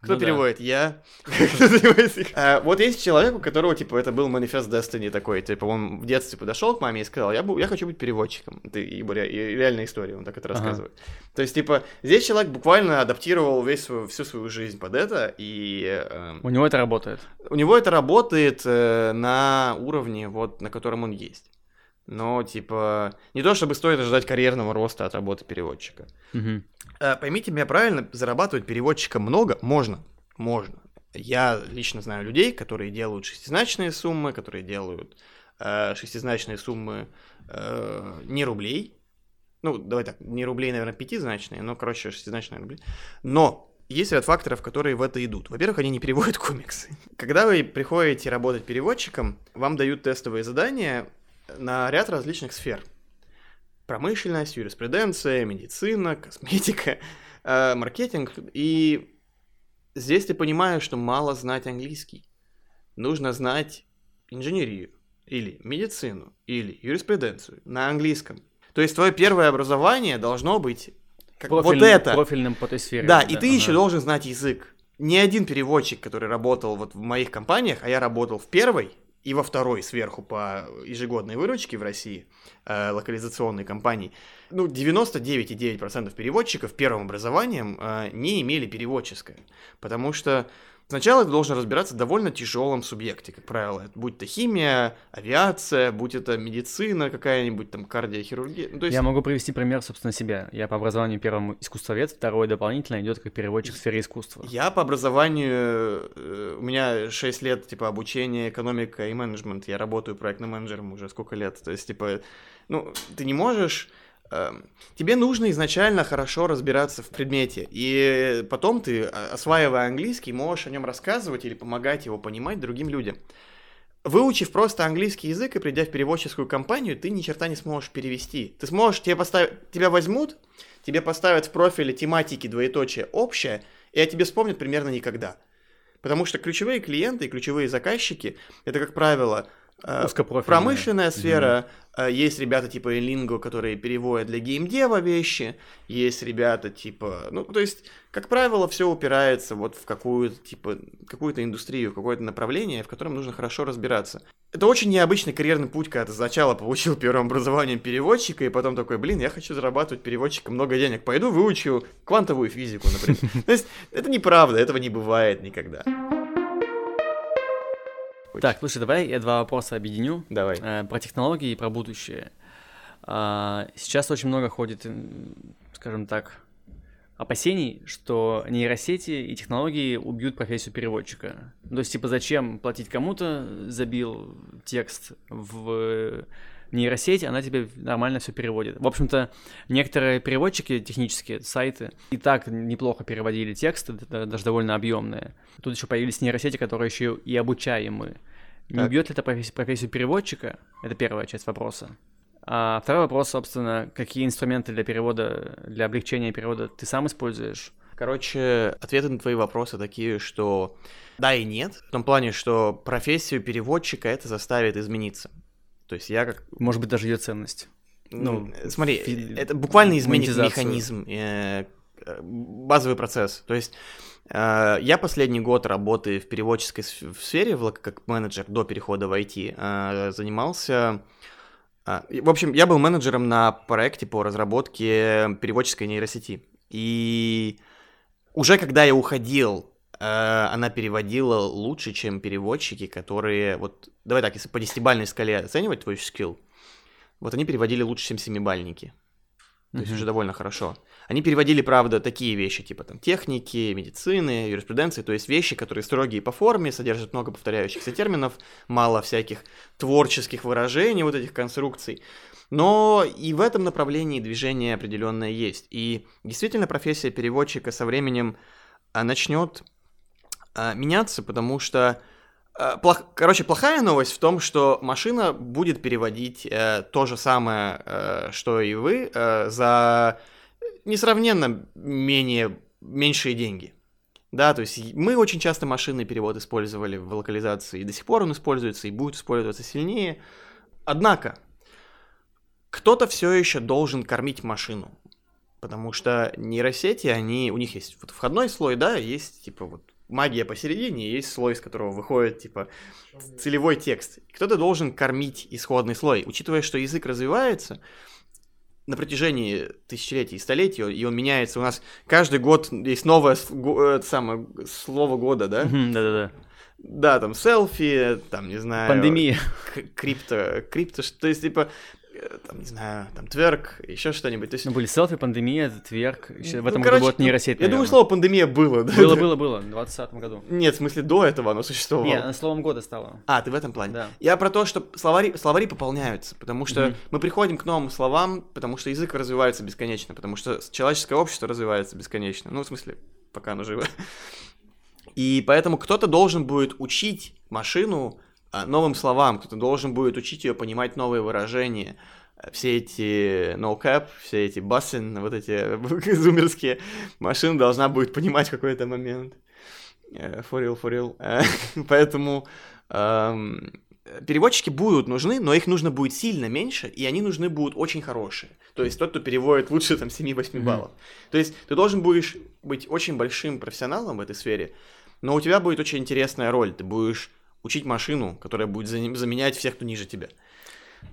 Speaker 2: Кто
Speaker 1: Ну да.
Speaker 2: переводит? Я. Кто переводит? А, Вот есть человек, у которого, типа, это был манифест Destiny такой, типа, он в детстве подошел к маме и сказал, я, я хочу быть переводчиком. Это реальная история, он так это рассказывает. То есть, типа, здесь человек буквально адаптировал весь свою, всю свою жизнь под это, и эм,
Speaker 1: У него это работает.
Speaker 2: у него это работает э, на уровне, вот, на котором он есть. Но, типа, не то чтобы стоит ожидать карьерного роста от работы переводчика.
Speaker 1: Мгм.
Speaker 2: Э, Поймите меня правильно, зарабатывать переводчиком много можно. Можно. Я лично знаю людей, которые делают шестизначные суммы, которые делают э, шестизначные суммы э, не рублей. Ну, давай так, не рублей, наверное, пятизначные, но, короче, шестизначные рубли. Но есть ряд факторов, которые в это идут. Во-первых, они не переводят комиксы. Когда вы приходите работать переводчиком, вам дают тестовые задания на ряд различных сфер промышленность, юриспруденция, медицина, косметика, э, маркетинг. И здесь ты понимаешь, что мало знать английский. Нужно знать инженерию, или медицину, или юриспруденцию на английском. То есть твое первое образование должно быть как вот
Speaker 1: Профильным-
Speaker 2: это.
Speaker 1: Профильным по той сфере.
Speaker 2: Да, и ты
Speaker 1: ага.
Speaker 2: еще должен знать язык. Ни один переводчик, который работал вот в моих компаниях, а я работал в первой и во второй сверху по ежегодной выручке в России, э, локализационной компании, ну, 99,9% переводчиков первым образованием э, не имели переводческое. Потому что сначала ты должен разбираться в довольно тяжелом субъекте, как правило. Будь то химия, авиация, будь это медицина какая-нибудь, там, кардиохирургия. Ну, есть...
Speaker 1: Я могу привести пример, собственно, себя. Я по образованию первым искусствовед, второй дополнительно идет как переводчик в сфере искусства.
Speaker 2: Я по образованию, э, у меня 6 лет, типа, обучение, экономика и менеджмент. Я работаю проектным менеджером уже сколько лет. То есть, типа, ну, ты не можешь... эм, Тебе нужно изначально хорошо разбираться в предмете, и потом ты, а, осваивая английский, можешь о нем рассказывать или помогать его понимать другим людям. Выучив просто английский язык и придя в переводческую компанию, ты ни черта не сможешь перевести. Ты сможешь, тебе поставить, тебя возьмут, тебе поставят в профиле тематики двоеточие общее, и о тебе вспомнят примерно никогда. Потому что ключевые клиенты и ключевые заказчики, это, как правило, э, промышленная сфера, э, есть ребята типа Lingo, которые переводят для геймдева вещи, есть ребята типа, ну, то есть, как правило, все упирается вот в какую-то, типа, какую-то индустрию, какое-то направление, в котором нужно хорошо разбираться. Это очень необычный карьерный путь, когда ты сначала получил первым образованием переводчика, и потом такой, блин, я хочу зарабатывать переводчиком много денег, пойду выучу квантовую физику, например. То есть, это неправда, этого не бывает никогда.
Speaker 1: Так, слушай, давай я два вопроса объединю.
Speaker 2: Давай.
Speaker 1: Э, про технологии и про будущее. А, Сейчас очень много ходит, скажем так, опасений, что нейросети и технологии убьют профессию переводчика. То есть, типа, зачем платить кому-то, забил текст в нейросеть, она тебе нормально все переводит. В общем-то, некоторые переводчики технические, сайты, и так неплохо переводили тексты, да- даже довольно объемные. Тут еще появились нейросети, которые еще и обучаемые. Не
Speaker 2: Так.
Speaker 1: убьет ли это профессию, профессию переводчика? Это первая часть вопроса. А второй вопрос, собственно, какие инструменты для перевода, для облегчения перевода ты сам используешь?
Speaker 2: Короче, ответы на твои вопросы такие, что да и нет. В том плане, что профессию переводчика это заставит измениться. То есть я как...
Speaker 1: Может быть, даже ее ценность.
Speaker 2: Ну,
Speaker 1: Ну,
Speaker 2: смотри,
Speaker 1: фи-
Speaker 2: это буквально изменит механизм, э, э, базовый процесс. То есть э, я последний год работы в переводческой сфере, в как менеджер до перехода в IT, э, занимался... В общем, я был менеджером на проекте по разработке переводческой нейросети. И уже когда я уходил, э, она переводила лучше, чем переводчики, которые... Вот, давай так, если по десятибальной скале оценивать твой скилл, вот они переводили лучше, чем семибальники. То есть
Speaker 1: Мгм.
Speaker 2: уже довольно хорошо. Они переводили, правда, такие вещи, типа там техники, медицины, юриспруденции, то есть вещи, которые строгие по форме, содержат много повторяющихся терминов, мало всяких творческих выражений, вот этих конструкций. Но и в этом направлении движение определенное есть. И действительно профессия переводчика со временем а, начнет а, меняться, потому что плох... Короче, плохая новость в том, что машина будет переводить э, то же самое, э, что и вы, э, за несравненно менее меньшие деньги. Да, то есть мы очень часто машинный перевод использовали в локализации, и до сих пор он используется, и будет использоваться сильнее. Однако, кто-то все еще должен кормить машину. Потому что нейросети, они, у них есть вот входной слой, да, есть типа вот магия посередине, и есть слой, из которого выходит, типа, целевой текст. Кто-то должен кормить исходный слой. Учитывая, что язык развивается на протяжении тысячелетий и столетий, и он меняется. У нас каждый год есть новое это самое, слово года, да?
Speaker 1: Да-да-да.
Speaker 2: Да, там селфи, там, не знаю...
Speaker 1: Пандемия.
Speaker 2: Крипто, крипто, то есть, типа, Э, там, не знаю, там, тверк, еще что-нибудь. То есть...
Speaker 1: Ну, были селфи, пандемия, тверк, еще в
Speaker 2: ну,
Speaker 1: этом
Speaker 2: короче,
Speaker 1: году будет нейросеть,
Speaker 2: Я думаю, слово пандемия было, да?
Speaker 1: Было, было, было, в 2020 году.
Speaker 2: Нет, в смысле, до этого оно существовало.
Speaker 1: Нет, словом года стало.
Speaker 2: А, ты в этом плане?
Speaker 1: Да.
Speaker 2: Я про то, что словари, словари пополняются, потому что mm-hmm. мы приходим к новым словам, потому что язык развивается бесконечно, потому что человеческое общество развивается бесконечно. Ну, в смысле, пока оно живо. И поэтому кто-то должен будет учить машину новым словам, кто-то должен будет учить ее понимать новые выражения, все эти no-cap, все эти бассин, вот эти зумерские машины должна будет понимать в какой-то момент. Э, for real, for real. Э, поэтому эм, переводчики будут нужны, но их нужно будет сильно меньше, и они нужны будут очень хорошие. То есть тот, кто переводит лучше там 7-8 баллов. Mm-hmm. То есть ты должен будешь быть очень большим профессионалом в этой сфере, но у тебя будет очень интересная роль. Ты будешь учить машину, которая будет заменять всех, кто ниже тебя.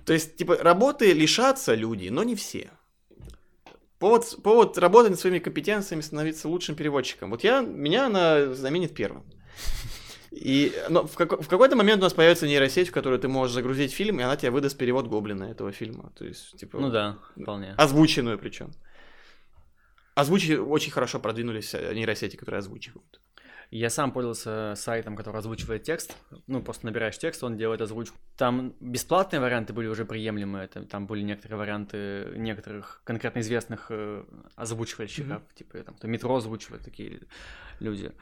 Speaker 2: То есть, типа, работы лишатся люди, но не все. Повод, повод работать над своими компетенциями, становиться лучшим переводчиком. Вот я, меня она заменит первым. И, но в, как, в какой-то момент у нас появится нейросеть, в которую ты можешь загрузить фильм, и она тебе выдаст перевод Гоблина этого фильма. То есть, типа...
Speaker 1: Ну да, вполне.
Speaker 2: Озвученную причем. Озвучи очень хорошо продвинулись э, нейросети, которые озвучивают.
Speaker 1: Я сам пользовался сайтом, который озвучивает текст. Ну, просто набираешь текст, он делает озвучку. Там бесплатные варианты были уже приемлемы. Там были некоторые варианты некоторых конкретно известных э, озвучивающих, mm-hmm. типа там, кто метро озвучивает такие люди.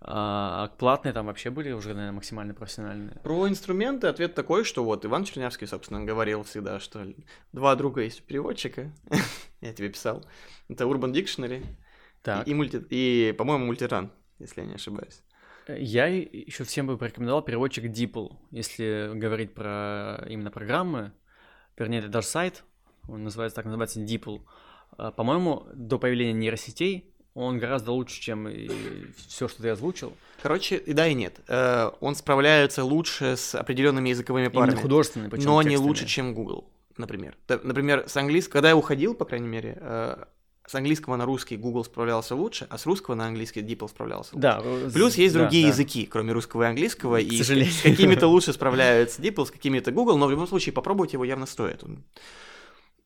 Speaker 1: А, а платные там вообще были уже, наверное, максимально профессиональные.
Speaker 2: Про инструменты ответ такой, что вот Иван Чернявский, собственно, говорил всегда, что два друга есть переводчика. Я тебе писал. Это Urban Dictionary
Speaker 1: так.
Speaker 2: и, и, мульти... и по-моему, мультиран если я не ошибаюсь.
Speaker 1: Я еще всем бы порекомендовал переводчик DeepL, если говорить про именно программы, вернее, это даже сайт, он называется так, называется DeepL. А, по-моему, до появления нейросетей он гораздо лучше, чем все, что ты озвучил.
Speaker 2: Короче, и да, и нет. Э, он справляется лучше с определенными языковыми парами. Именно
Speaker 1: художественные,
Speaker 2: Но текстами. не лучше, чем Google, например. Например, с английского, когда я уходил, по крайней мере, э, с английского на русский Google справлялся лучше, а с русского на английский DeepL справлялся лучше.
Speaker 1: Да.
Speaker 2: Плюс есть другие да, языки, кроме русского и английского, и с какими-то лучше справляются DeepL, с какими-то Google, но в любом случае попробовать его явно стоит.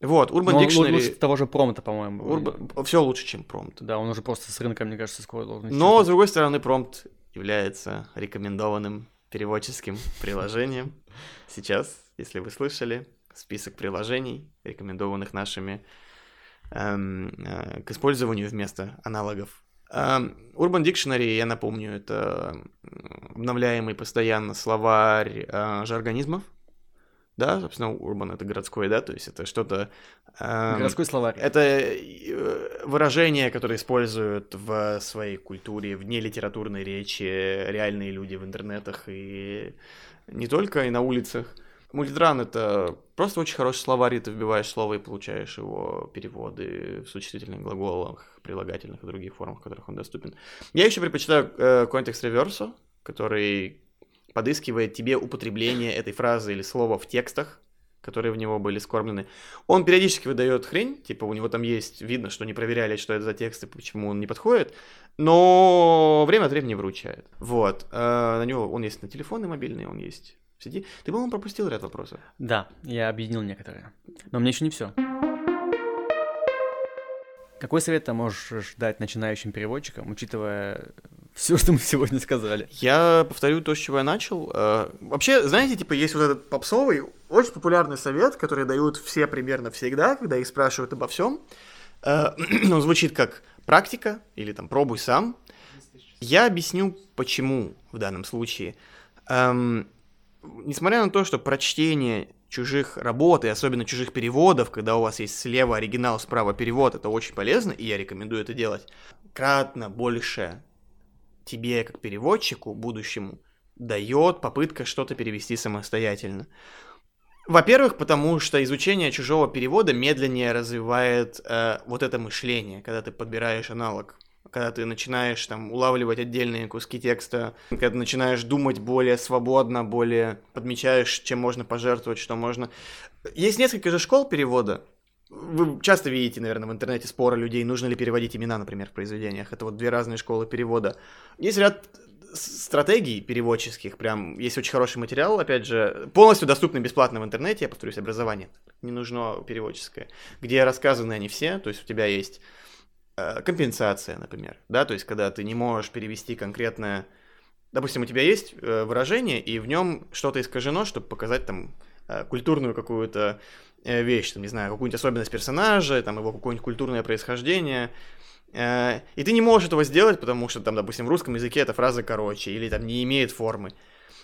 Speaker 2: Вот, Urban но Dictionary...
Speaker 1: лучше того же промпта, по-моему.
Speaker 2: Urban... Все лучше, чем промпт.
Speaker 1: Да, он уже просто с рынка, мне кажется, скоро должен...
Speaker 2: Но, с другой стороны, промпт является рекомендованным переводческим приложением. Сейчас, если вы слышали, список приложений, рекомендованных нашими к использованию вместо аналогов. Эм, Urban Dictionary, я напомню, это обновляемый постоянно словарь э, жаргонизмов. Да, собственно, Urban это городской, да, то есть это что-то...
Speaker 1: Э, городской словарь.
Speaker 2: Это э, выражения, которые используют в своей культуре, в нелитературной речи реальные люди в интернетах и не только, и на улицах. Мультитран — это просто очень хороший словарь, ты вбиваешь слово и получаешь его переводы в существительных глаголах, прилагательных и других формах, в которых он доступен. Я еще предпочитаю э, контекст реверсу, который подыскивает тебе употребление этой фразы или слова в текстах, которые в него были скормлены. Он периодически выдает хрень, типа у него там есть, видно, что не проверяли, что это за тексты, почему он не подходит, но время от времени вручает. Вот. Э, на него он есть на телефоны мобильные, он есть в сети. Ты, по-моему, пропустил ряд вопросов.
Speaker 1: Да, я объединил некоторые. Но мне еще не все. Какой совет ты можешь дать начинающим переводчикам, учитывая все, что мы сегодня сказали?
Speaker 2: Я повторю то, с чего я начал. Э, вообще, знаете, типа, есть вот этот попсовый, очень популярный совет, который дают все примерно всегда, когда их спрашивают обо всем. Э, он звучит как практика или там пробуй сам. Я объясню, почему в данном случае. Несмотря на то, что прочтение чужих работ и особенно чужих переводов, когда у вас есть слева оригинал, справа перевод, это очень полезно, и я рекомендую это делать, кратно больше тебе, как переводчику, будущему, дает попытка что-то перевести самостоятельно. Во-первых, потому что изучение чужого перевода медленнее развивает э, вот это мышление, когда ты подбираешь аналог когда ты начинаешь там улавливать отдельные куски текста, когда ты начинаешь думать более свободно, более подмечаешь, чем можно пожертвовать, что можно. Есть несколько же школ перевода. Вы часто видите, наверное, в интернете споры людей, нужно ли переводить имена, например, в произведениях. Это вот две разные школы перевода. Есть ряд стратегий переводческих, прям есть очень хороший материал, опять же, полностью доступный бесплатно в интернете, я повторюсь, образование, не нужно переводческое, где рассказаны они все, то есть у тебя есть компенсация, например, да, то есть когда ты не можешь перевести конкретное, допустим, у тебя есть э, выражение, и в нем что-то искажено, чтобы показать там э, культурную какую-то вещь, там, не знаю, какую-нибудь особенность персонажа, там, его какое-нибудь культурное происхождение, и ты не можешь этого сделать, потому что, там, допустим, в русском языке эта фраза короче, или там не имеет формы.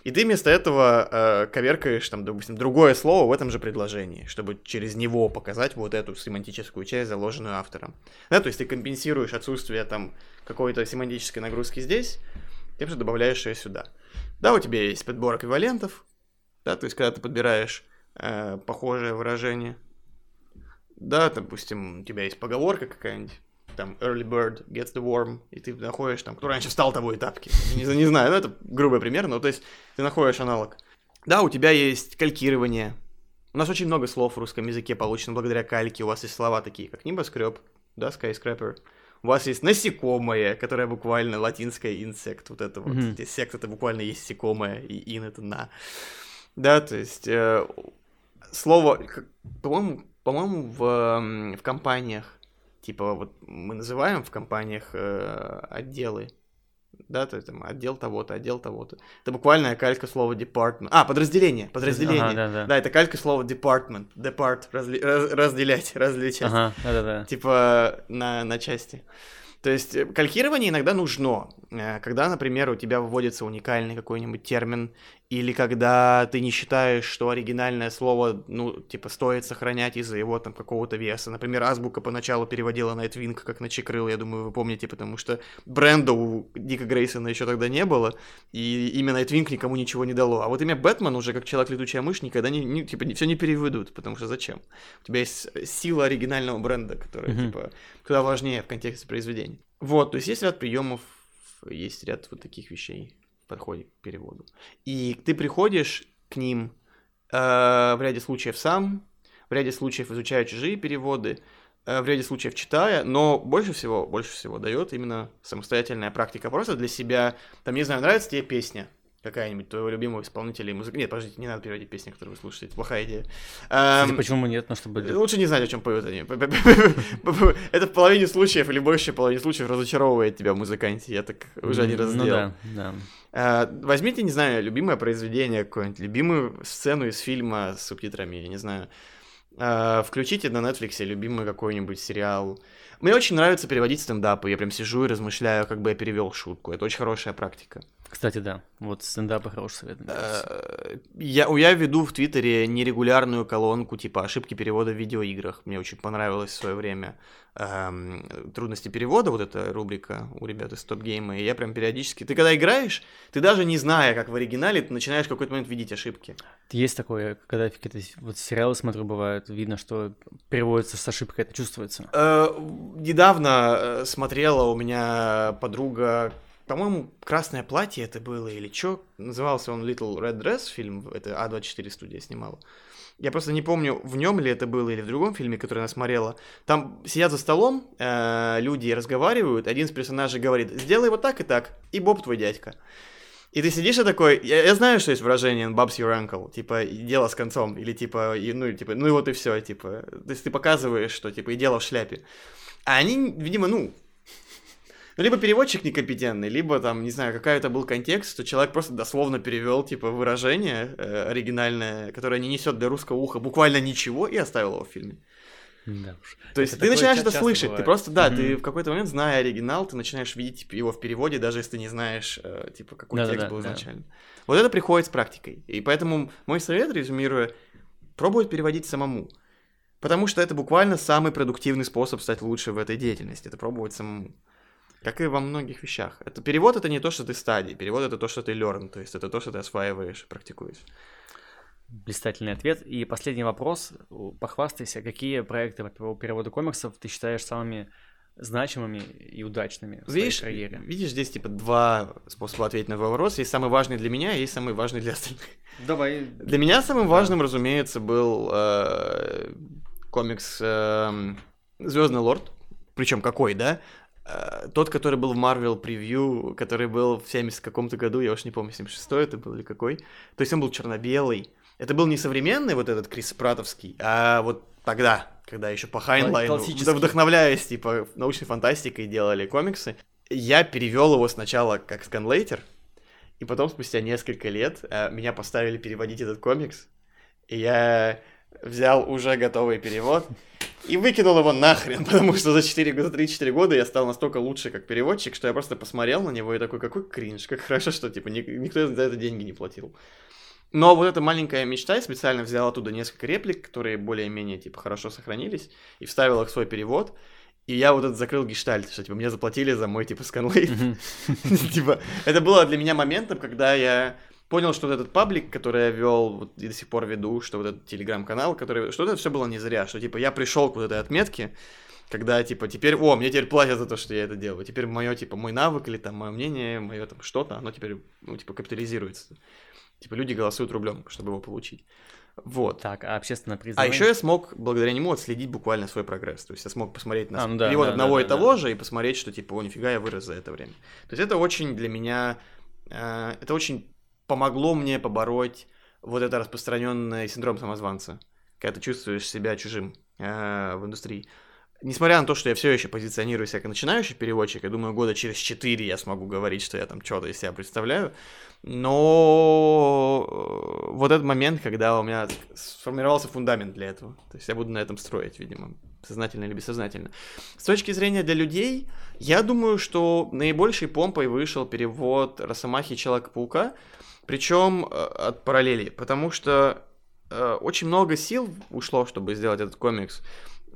Speaker 2: И ты вместо этого э, коверкаешь, там, допустим, другое слово в этом же предложении, чтобы через него показать вот эту семантическую часть, заложенную автором. Да, то есть ты компенсируешь отсутствие там какой-то семантической нагрузки здесь, тем же добавляешь ее сюда. Да, у тебя есть подбор эквивалентов, да, то есть когда ты подбираешь э, похожее выражение, да, допустим, у тебя есть поговорка какая-нибудь, там early bird gets the worm, и ты находишь там, кто раньше встал, того и тапки. Не, не знаю, ну это грубый пример, но то есть ты находишь аналог. Да, у тебя есть калькирование. У нас очень много слов в русском языке получено благодаря кальке. У вас есть слова такие, как небоскреб, да, skyscraper. У вас есть насекомое, которое буквально латинское инсект, вот это вот. Mm-hmm. Сект это буквально есть насекомое, и ин это на. Да, то есть э, слово, по-моему, по-моему, в, в компаниях типа вот мы называем в компаниях э, отделы, да, то есть там отдел того-то, отдел того-то. Это буквальная калька слова department. А, подразделение, подразделение. Ага, да, да. да, это калька слова department, depart, разли, раз, разделять, различать. Ага, да, да, да. Типа на, на части. То есть э, калькирование иногда нужно, э, когда, например, у тебя вводится уникальный какой-нибудь термин, или когда ты не считаешь, что оригинальное слово, ну, типа, стоит сохранять из-за его там какого-то веса. Например, азбука поначалу переводила Nightwing как на Чекрыл, я думаю, вы помните, потому что бренда у Дика Грейсона еще тогда не было, и имя Nightwing никому ничего не дало. А вот имя Бэтмен уже как Человек-летучая мышь никогда не, не типа, все не переведут, потому что зачем? У тебя есть сила оригинального бренда, которая, mm-hmm. типа, куда важнее в контексте произведения. Вот, то есть есть ряд приемов, есть ряд вот таких вещей подходе к переводу. И ты приходишь к ним э, в ряде случаев сам, в ряде случаев изучая чужие переводы, э, в ряде случаев читая, но больше всего, больше всего дает именно самостоятельная практика. Просто для себя, там, не знаю, нравится тебе песня, какая-нибудь твоего любимого исполнителя и музыки. Нет, подождите, не надо переводить песни, которые вы слушаете. Плохая идея.
Speaker 1: Кстати, эм, почему нет? Ну, чтобы...
Speaker 2: Лучше не знать, о чем поют они. Это в половине случаев или больше половине случаев разочаровывает тебя в музыканте. Я так уже один раз
Speaker 1: Ну да, да.
Speaker 2: Э, возьмите, не знаю, любимое произведение какое-нибудь, любимую сцену из фильма с субтитрами, я не знаю. Э, включите на Netflix любимый какой-нибудь сериал. Мне очень нравится переводить стендапы. Я прям сижу и размышляю, как бы я перевел шутку. Это очень хорошая практика.
Speaker 1: Кстати, да. Вот стендапы хороший совет.
Speaker 2: Э, я, я веду в Твиттере нерегулярную колонку типа ошибки перевода в видеоиграх. Мне очень понравилось в свое время. Эм, трудности перевода, вот эта рубрика у ребят из Топ Гейма, и я прям периодически... Ты когда играешь, ты даже не зная, как в оригинале, ты начинаешь в какой-то момент видеть ошибки.
Speaker 1: Есть такое, когда какие-то вот сериалы смотрю, бывает, видно, что переводится с ошибкой, это чувствуется?
Speaker 2: Э, недавно э, смотрела у меня подруга по-моему, «Красное платье» это было или что? Назывался он «Little Red Dress» фильм, это А24 студия снимала. Я просто не помню, в нем ли это было или в другом фильме, который она смотрела. Там сидят за столом, э, люди разговаривают, один из персонажей говорит, сделай вот так и так, и Боб твой дядька. И ты сидишь и такой, я, я знаю, что есть выражение Bob's your uncle, типа, дело с концом, или типа, и, ну, типа, ну и вот и все, типа, то есть ты показываешь, что, типа, и дело в шляпе. А они, видимо, ну, ну, либо переводчик некомпетентный, либо там, не знаю, какой это был контекст, что человек просто дословно перевел, типа, выражение э, оригинальное, которое не несет для русского уха буквально ничего, и оставил его в фильме.
Speaker 1: Да уж.
Speaker 2: То есть
Speaker 1: Это
Speaker 2: ты начинаешь это слышать, ты
Speaker 1: бывает.
Speaker 2: просто, да,
Speaker 1: Мгм.
Speaker 2: ты в какой-то момент, зная оригинал, ты начинаешь видеть его в переводе, даже если ты не знаешь, э, типа, какой
Speaker 1: Да-да-да,
Speaker 2: текст был
Speaker 1: да.
Speaker 2: изначально. Вот это приходит с практикой. И поэтому мой совет, резюмируя, пробовать переводить самому. Потому что это буквально самый продуктивный способ стать лучше в этой деятельности, это пробовать самому. Как и во многих вещах. Это перевод это не то, что ты стадии, перевод это то, что ты learn, то есть это то, что ты осваиваешь, практикуешь.
Speaker 1: Блистательный ответ. И последний вопрос. Похвастайся, какие проекты по переводу комиксов ты считаешь самыми значимыми и удачными в своей
Speaker 2: Видишь,
Speaker 1: карьере?
Speaker 2: видишь, здесь типа два способа ответить на вопрос. Есть самый важный для меня, есть самый важный для остальных.
Speaker 1: Давай.
Speaker 2: Для меня самым важным, разумеется, был э, комикс Звездный лорд. Причем какой, да? Э, Тот, который был в Marvel превью, который был в 70 каком-то году, я уж не помню, 76 это был или какой. То есть он был черно-белый. Это был не современный вот этот Крис Пратовский, а вот тогда, когда еще по Хайнлайну, вдохновляясь типа научной фантастикой, делали комиксы. Я перевел его сначала как сканлейтер, и потом, спустя несколько лет, э, меня поставили переводить этот комикс, и я взял уже готовый перевод и выкинул его нахрен, потому что за 4 года, 3-4 года я стал настолько лучше как переводчик, что я просто посмотрел на него и такой, какой кринж, как хорошо, что типа ни- никто за это деньги не платил. Но вот эта маленькая мечта, я специально взял оттуда несколько реплик, которые более-менее типа хорошо сохранились, и вставил их в свой перевод. И я вот этот закрыл гештальт, что типа мне заплатили за мой типа сканлейт. Типа, это было для меня моментом, когда я понял, что вот этот паблик, который я вел вот, и до сих пор веду, что вот этот телеграм-канал, который, что это все было не зря, что типа я пришел к вот этой отметке, когда типа теперь, о, мне теперь платят за то, что я это делаю, теперь мое типа мой навык или там мое мнение, мое там что-то, оно теперь ну типа капитализируется, типа люди голосуют рублем, чтобы его получить, вот.
Speaker 1: Так, а общественное
Speaker 2: А
Speaker 1: признание?
Speaker 2: еще я смог благодаря нему отследить буквально свой прогресс. То есть я смог посмотреть на
Speaker 1: А, ну да,
Speaker 2: перевод
Speaker 1: да,
Speaker 2: одного
Speaker 1: да,
Speaker 2: и
Speaker 1: да,
Speaker 2: того
Speaker 1: да.
Speaker 2: же и посмотреть, что типа, о, нифига, я вырос за это время. То есть это очень для меня, э, это очень помогло мне побороть вот это распространенный синдром самозванца, когда ты чувствуешь себя чужим э, в индустрии. Несмотря на то, что я все еще позиционирую себя как начинающий переводчик, я думаю, года через 4 я смогу говорить, что я там что-то из себя представляю. Но э, вот этот момент, когда у меня сформировался фундамент для этого. То есть я буду на этом строить, видимо, сознательно или бессознательно. С точки зрения для людей, я думаю, что наибольшей помпой вышел перевод Росомахи Человека-паука, причем э, от параллели, потому что э, очень много сил ушло, чтобы сделать этот комикс.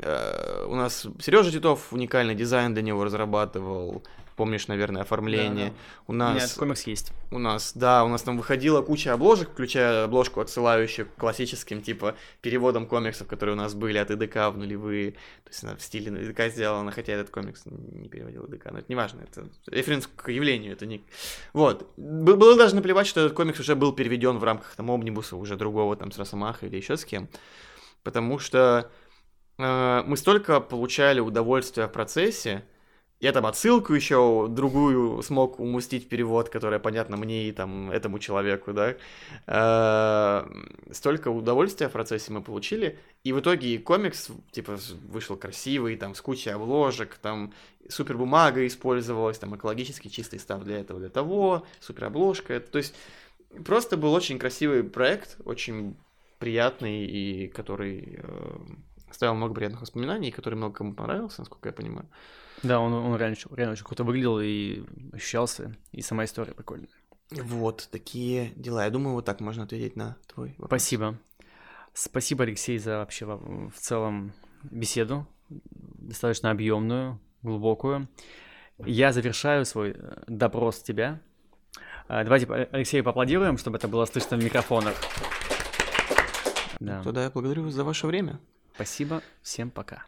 Speaker 2: Э, у нас Сережа Титов уникальный дизайн для него разрабатывал. Помнишь, наверное, оформление.
Speaker 1: Да,
Speaker 2: У
Speaker 1: У
Speaker 2: нас
Speaker 1: этот комикс есть.
Speaker 2: у нас, да, у нас там выходила куча обложек, включая обложку, отсылающую к классическим, типа, переводам комиксов, которые у нас были от ИДК в нулевые. То есть она в стиле ИДК сделана, хотя этот комикс не переводил ИДК, но это не важно, это референс к явлению, это не... Вот. Было даже наплевать, что этот комикс уже был переведен в рамках там омнибуса уже другого, там, с Росомахой или еще с кем. Потому что э, мы столько получали удовольствия в процессе, я там отсылку еще другую смог умустить в перевод, которая понятна мне и там этому человеку, да. Э, Столько удовольствия в процессе мы получили. И в итоге комикс, типа, вышел красивый, там, с кучей обложек, там, супер бумага использовалась, там, экологически чистый став для этого, для того, супер обложка. То есть, просто был очень красивый проект, очень приятный, и который э, оставил много приятных воспоминаний, который много кому понравился, насколько я понимаю.
Speaker 1: Да, он, он реально, реально очень круто выглядел и ощущался, и сама история прикольная.
Speaker 2: Вот такие дела. Я думаю, вот так можно ответить на твой вопрос.
Speaker 1: Спасибо. Спасибо, Алексей, за вообще во- в целом беседу, достаточно объемную, глубокую. Я завершаю свой э, допрос тебя. А, Давайте по- Алексею поаплодируем, чтобы это было слышно в микрофонах. Да.
Speaker 2: Тогда я благодарю вас за ваше время.
Speaker 1: Спасибо, всем пока.